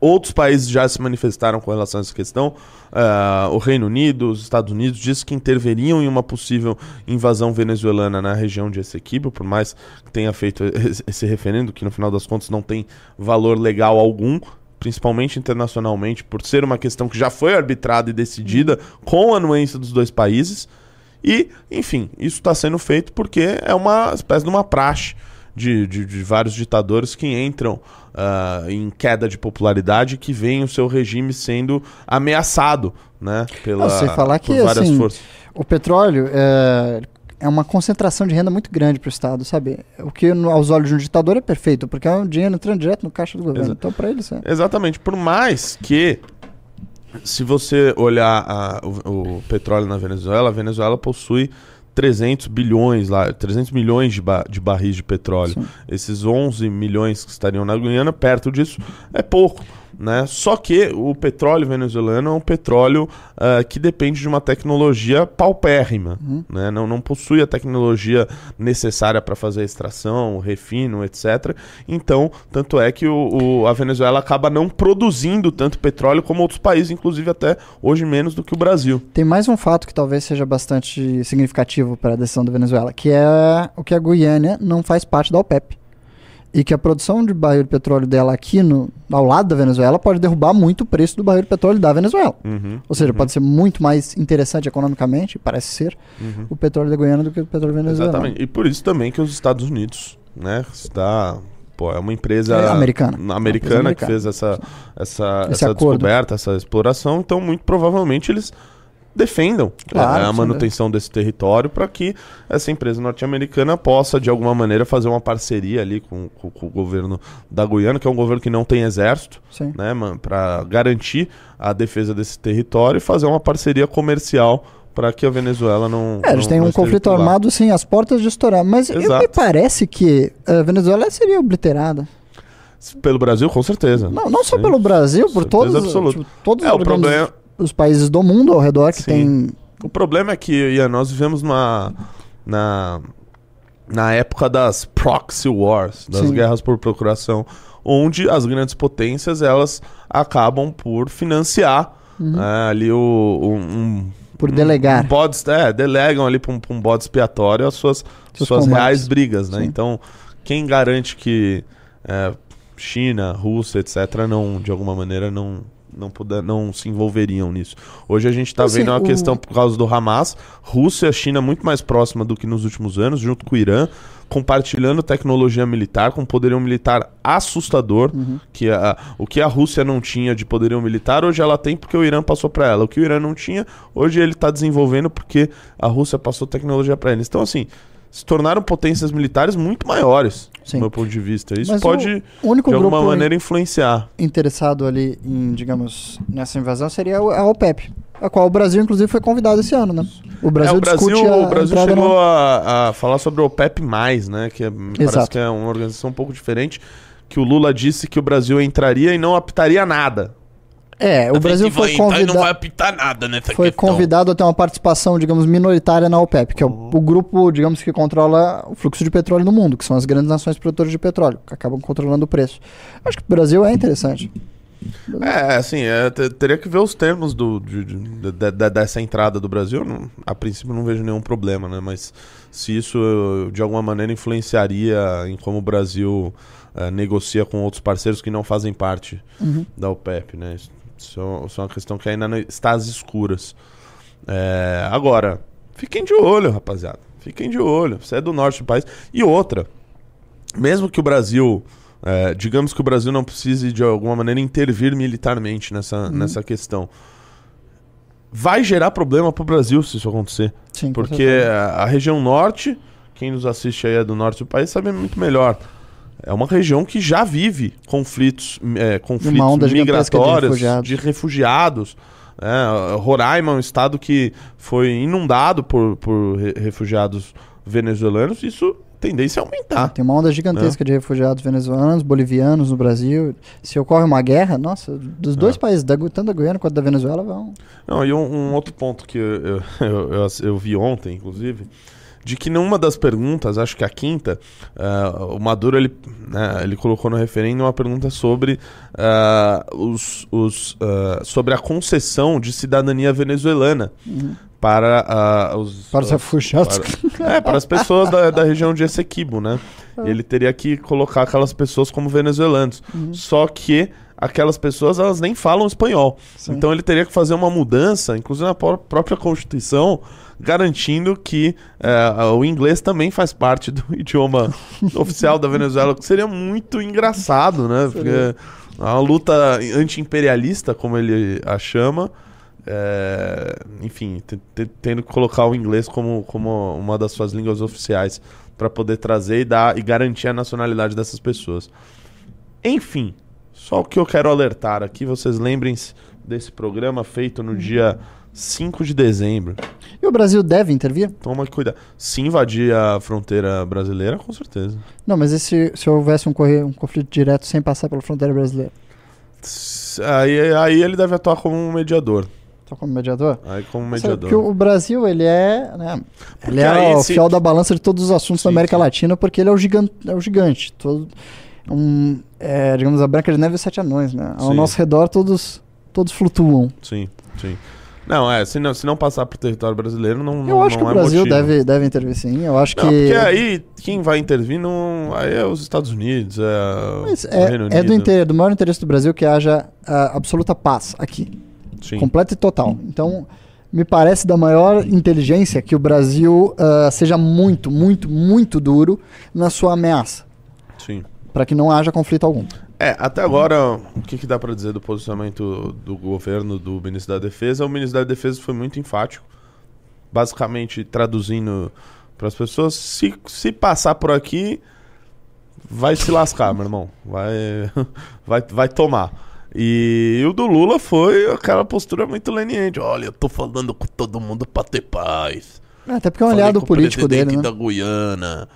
Outros países já se manifestaram com relação a essa questão. Ah, o Reino Unido, os Estados Unidos, disse que interveriam em uma possível invasão venezuelana na região de Essequibo, por mais que tenha feito esse referendo, que no final das contas não tem valor legal algum, principalmente internacionalmente, por ser uma questão que já foi arbitrada e decidida com a anuência dos dois países. E, enfim, isso está sendo feito porque é uma espécie de uma praxe de, de, de vários ditadores que entram ah, em queda de popularidade que veem o seu regime sendo ameaçado, né? Pela, Não, falar que, assim, forças. O petróleo, é, é uma concentração de renda muito grande para o Estado, sabe? O que aos olhos de um ditador é perfeito, porque é um dinheiro entrando direto no caixa do governo. Exato. Então, para eles é. Exatamente. Por mais que, se você olhar a- o, o petróleo na Venezuela, a Venezuela possui 300 bilhões lá, 300 milhões de, ba- de barris de petróleo. Esses 11 milhões que estariam na Guiana, perto disso, é pouco. Né? Só que o petróleo venezuelano é um petróleo ah, que depende de uma tecnologia paupérrima. Né? Não, não possui a tecnologia necessária para fazer a extração, o refino, etc. Então, tanto é que o, o- a Venezuela acaba não produzindo tanto petróleo como outros países, inclusive até hoje menos do que o Brasil. Tem mais um fato que talvez seja bastante significativo para a decisão da Venezuela, que é o que a Guiana não faz parte da OPEP. E que a produção de barril de petróleo dela aqui no, ao lado da Venezuela pode derrubar muito o preço do barril de petróleo da Venezuela. Uhum. Ou seja, pode ser muito mais interessante economicamente, parece ser, o petróleo da Guiana do que o petróleo venezuelano. Exatamente. E por isso também que os Estados Unidos, né, está Pô, é uma empresa É, americana. americana, Uma empresa que americana. fez essa, essa, Esse essa acordo. descoberta, essa exploração. Então, muito provavelmente, eles defendam Claro, é, a manutenção desse território para que essa empresa norte-americana possa, de alguma maneira, fazer uma parceria ali com, com- com o governo da Guiana, que é um governo que não tem exército, Sim. né, para garantir a defesa desse território e fazer uma parceria comercial para que a Venezuela não. É, eles têm um conflito armado, sim, às portas de estourar. Mas eu- me parece que a Venezuela seria obliterada. Pelo Brasil, com certeza. Não, não só Sim. pelo Brasil, por Certeza todos, absoluta. tipo, todos É, o digamos, problema- os países do mundo ao redor que Sim. tem. O problema é que, Ian, nós vivemos numa, na, na época das proxy wars, das Sim. guerras por procuração, onde as grandes potências elas acabam por financiar é, ali o, um, Por delegar. Um bode, é, delegam ali para um, um bode expiatório as suas, Seus suas combates. reais brigas, né? Sim. Então, quem garante que é, China, Rússia, etc., não, de alguma maneira, não, não, puder, não se envolveriam nisso. Hoje a gente está Assim, vendo uma o- questão por causa do Hamas, Rússia e China muito mais próxima do que nos últimos anos, junto com o Irã, compartilhando tecnologia militar, com poderio militar assustador, Uhum. que a, o que a Rússia não tinha de poderio militar, hoje ela tem porque o Irã passou para ela. O que o Irã não tinha, hoje ele está desenvolvendo porque a Rússia passou tecnologia para eles. Então, assim, se tornaram potências militares muito maiores, Sim. do meu ponto de vista. Isso Mas pode, o único de alguma grupo maneira, influenciar. interessado ali em, digamos, nessa invasão seria a OPEP, a qual o Brasil, inclusive, foi convidado esse ano, né? O Brasil, É, o Brasil, a o Brasil chegou no- a, a falar sobre o OPEP+, né? Que é, parece que é uma organização um pouco diferente. Que o Lula disse que o Brasil entraria e não apitaria nada. É, o Brasil foi convidado. apitar nada nessa Foi convidado a ter uma participação, digamos, minoritária na OPEP, que é o, o grupo, digamos, que controla o fluxo de petróleo no mundo, que são as grandes nações produtoras de petróleo, que acabam controlando o preço. Acho que o Brasil é interessante. É, assim, é, te- teria que ver os termos do, de- de- de- de- dessa entrada do Brasil. Não- a princípio não vejo nenhum problema, né? Mas se isso eh, de alguma maneira influenciaria em como o Brasil eh, negocia com outros parceiros que não fazem parte da OPEP, né? Isso, isso é- isso é uma questão que ainda não está às escuras. É, agora, fiquem de olho, rapaziada. Fiquem de olho. Você é do norte do país. E outra, mesmo que o Brasil, é, digamos que o Brasil não precise de alguma maneira intervir militarmente nessa, nessa questão, vai gerar problema pro Brasil se isso acontecer. Sim, Porque a, a região norte, quem nos assiste aí é do norte do país, sabe muito melhor. É uma região que já vive conflitos, é, conflitos gigantesca de migratórios, refugiados. de refugiados. É, Roraima é um estado que foi inundado por, por re- refugiados venezuelanos. Isso tendência a aumentar. Tem uma onda gigantesca de refugiados venezuelanos, bolivianos no Brasil. Se ocorre uma guerra, nossa, dos dois países, da tanto da Guiana quanto da Venezuela, vão. Não, e um, um outro ponto que eu, eu, *laughs* eu- eu vi ontem, inclusive, de que numa das perguntas, acho que a quinta, ah, o Maduro ele, né, ele colocou no referendo uma pergunta sobre, ah, os, os, ah, sobre a concessão de cidadania venezuelana para ah, os Para os refugiados. para- é, para as pessoas da, da região de Essequibo, né? *laughs* Ele teria que colocar aquelas pessoas como venezuelanos. Só que aquelas pessoas, elas nem falam espanhol. Então ele teria que fazer uma mudança, inclusive na pró- própria Constituição, garantindo que é, o inglês também faz parte do *laughs* idioma oficial da Venezuela, o que seria muito engraçado, né? Porque a luta anti-imperialista, como ele a chama, é, enfim, te- te- tendo que colocar o inglês como, como uma das suas línguas oficiais para poder trazer e dar e garantir a nacionalidade dessas pessoas. Enfim, só o que eu quero alertar aqui, vocês lembrem-se desse programa feito no dia 5 de dezembro. E o Brasil deve intervir? Toma cuidado. Se invadir a fronteira brasileira, com certeza. Não, mas e se, se houvesse um, corre- um conflito direto sem passar pela fronteira brasileira? Aí, aí ele deve atuar como um mediador. Só como mediador? Aí como Sabe, mediador. Porque o Brasil, ele é, né, ele é o se- fiel da balança de todos os assuntos da Sim, América sim. Latina, porque ele é o gigante, é o gigante. Todo, um, é, digamos, a Branca de Neve e os Sete Anões, né? Ao Sim. nosso redor, todos, todos flutuam. Sim, sim. Não, é, se não, se não passar pro território brasileiro, não, Eu não, acho que não o é Brasil motivo. deve, deve intervir sim. Eu acho Não, que. porque aí quem vai intervir não, aí é os Estados Unidos, é é, é do, inter, do maior interesse do Brasil que haja absoluta paz aqui. Sim. Completa e total. Então, me parece da maior inteligência que o Brasil ah, seja muito, muito, muito duro na sua ameaça. Sim. Para que não haja conflito algum. É, até agora, o que, que dá pra dizer do posicionamento do governo, do ministro da Defesa? O ministro da Defesa foi muito enfático, basicamente traduzindo para as pessoas: se, se passar por aqui, vai se lascar, meu irmão. Vai, *laughs* vai, vai tomar. E, o do Lula foi aquela postura muito leniente. Olha, eu tô falando com todo mundo pra ter paz. É, Até porque é um aliado político dele, né? da Guiana.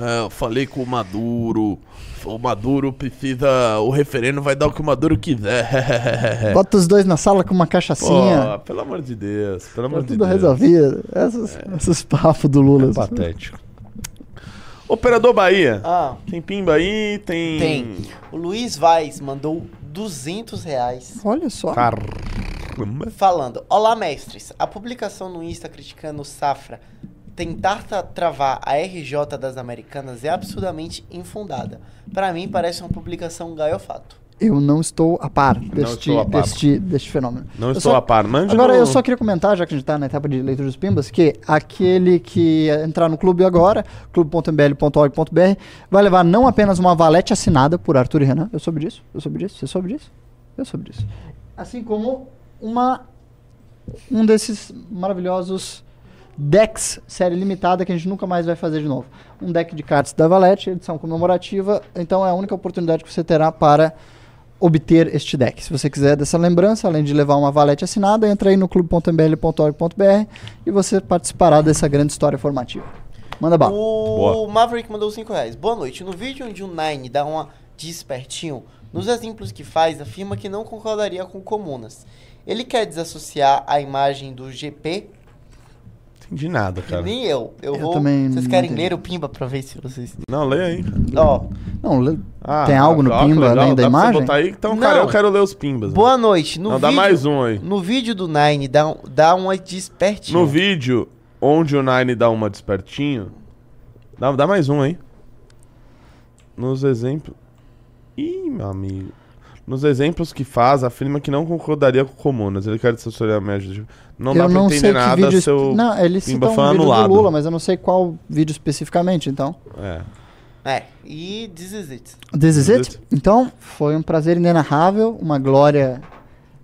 É, eu falei com o Maduro. O Maduro precisa. O referendo vai dar o que o Maduro quiser. *laughs* Bota os dois na sala com uma cachaçinha. Pô, pelo amor de Deus. Pelo Tá amor de tudo Deus. resolvido. Essas, Esses papos do Lula. É patético. Operador Bahia. Ah, Tem pimba aí, tem. tem. O Luiz Vaz mandou 200 reais Olha só. Caramba. falando: Olá, mestres. A publicação no Insta criticando o Safra tentar tra- travar a RJ das Americanas é absurdamente infundada. Pra mim, parece uma publicação gaiofato. Eu não estou a par deste, a par. deste, deste fenômeno. Não Eu estou só- a par. Mande Agora, no- eu só queria comentar, já que a gente tá na etapa de leitura dos pimbas, que aquele que entrar no clube agora, clube.mbl.org.br, vai levar não apenas uma valete assinada por Arthur e Renan, eu soube disso, eu soube disso, você soube disso? Eu soube disso. Assim como uma um desses maravilhosos decks série limitada que a gente nunca mais vai fazer de novo. Um deck de cartas da Valete, edição comemorativa, então é a única oportunidade que você terá para obter este deck. Se você quiser dessa lembrança, além de levar uma valete assinada, entra aí no clube.mbl.org.br e você participará dessa grande história formativa. Manda bala. O Boa. Maverick mandou 5 reais. Boa noite. No vídeo onde o Nine dá uma de espertinho, nos exemplos que faz, afirma que não concordaria com comunas. Ele quer desassociar a imagem do GP Entendi nada, cara. nem eu. Eu, Eu vou. também Vocês querem entendi. ler o Pimba pra ver se vocês. Não, lê aí. Ó, Não, le- Ah, Tem algo no Pimba legal. além da Dá pra você imagem? botar aí? Então, Não. cara, eu quero ler os pimbas. boa noite. No Não, vídeo, dá mais um aí. No vídeo do Nine, dá, um- dá uma de espertinho. No vídeo onde o Nine dá uma despertinho. Dá, dá mais um aí. Nos exemplos. Ih, meu amigo. Nos exemplos que faz, afirma que não concordaria com comunas. Ele quer dissociar a média. de- Não dá eu pra não entender sei que nada vídeo. seu. Não, ele cita um vídeo anulado. do Lula, mas eu não sei qual vídeo especificamente, então. É. É, e This is it. This is it? Então, foi um prazer inenarrável, uma glória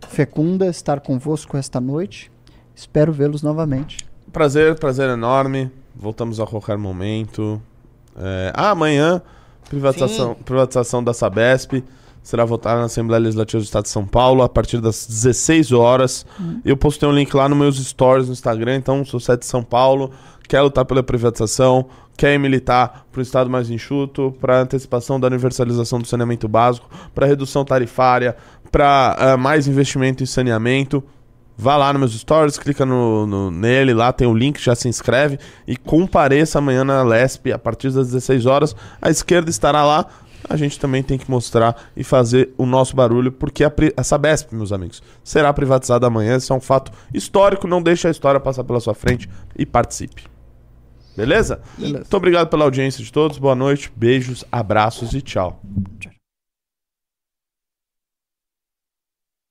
fecunda estar convosco esta noite. Espero vê-los novamente. Prazer, prazer enorme. Voltamos a qualquer momento. É, ah, amanhã, privatização, privatização da Sabesp. Será votada na Assembleia Legislativa do Estado de São Paulo a partir das 16 horas. Eu postei um link lá nos meus stories no Instagram. Então, é de São Paulo, quer lutar pela privatização, quer militar para o Estado mais enxuto, para antecipação da universalização do saneamento básico, para redução tarifária, para mais investimento em saneamento, Vá lá nos meus stories, clica no, no- nele, lá tem o link, já se inscreve e compareça amanhã na Lesp a partir das 16 horas. A esquerda estará lá. A gente também tem que mostrar e fazer o nosso barulho, porque a, a Sabesp, meus amigos, será privatizada amanhã. Isso é um fato histórico. Não deixe a história passar pela sua frente e participe. Beleza? Beleza. Muito obrigado pela audiência de todos. Boa noite, beijos, abraços e tchau. Tchau.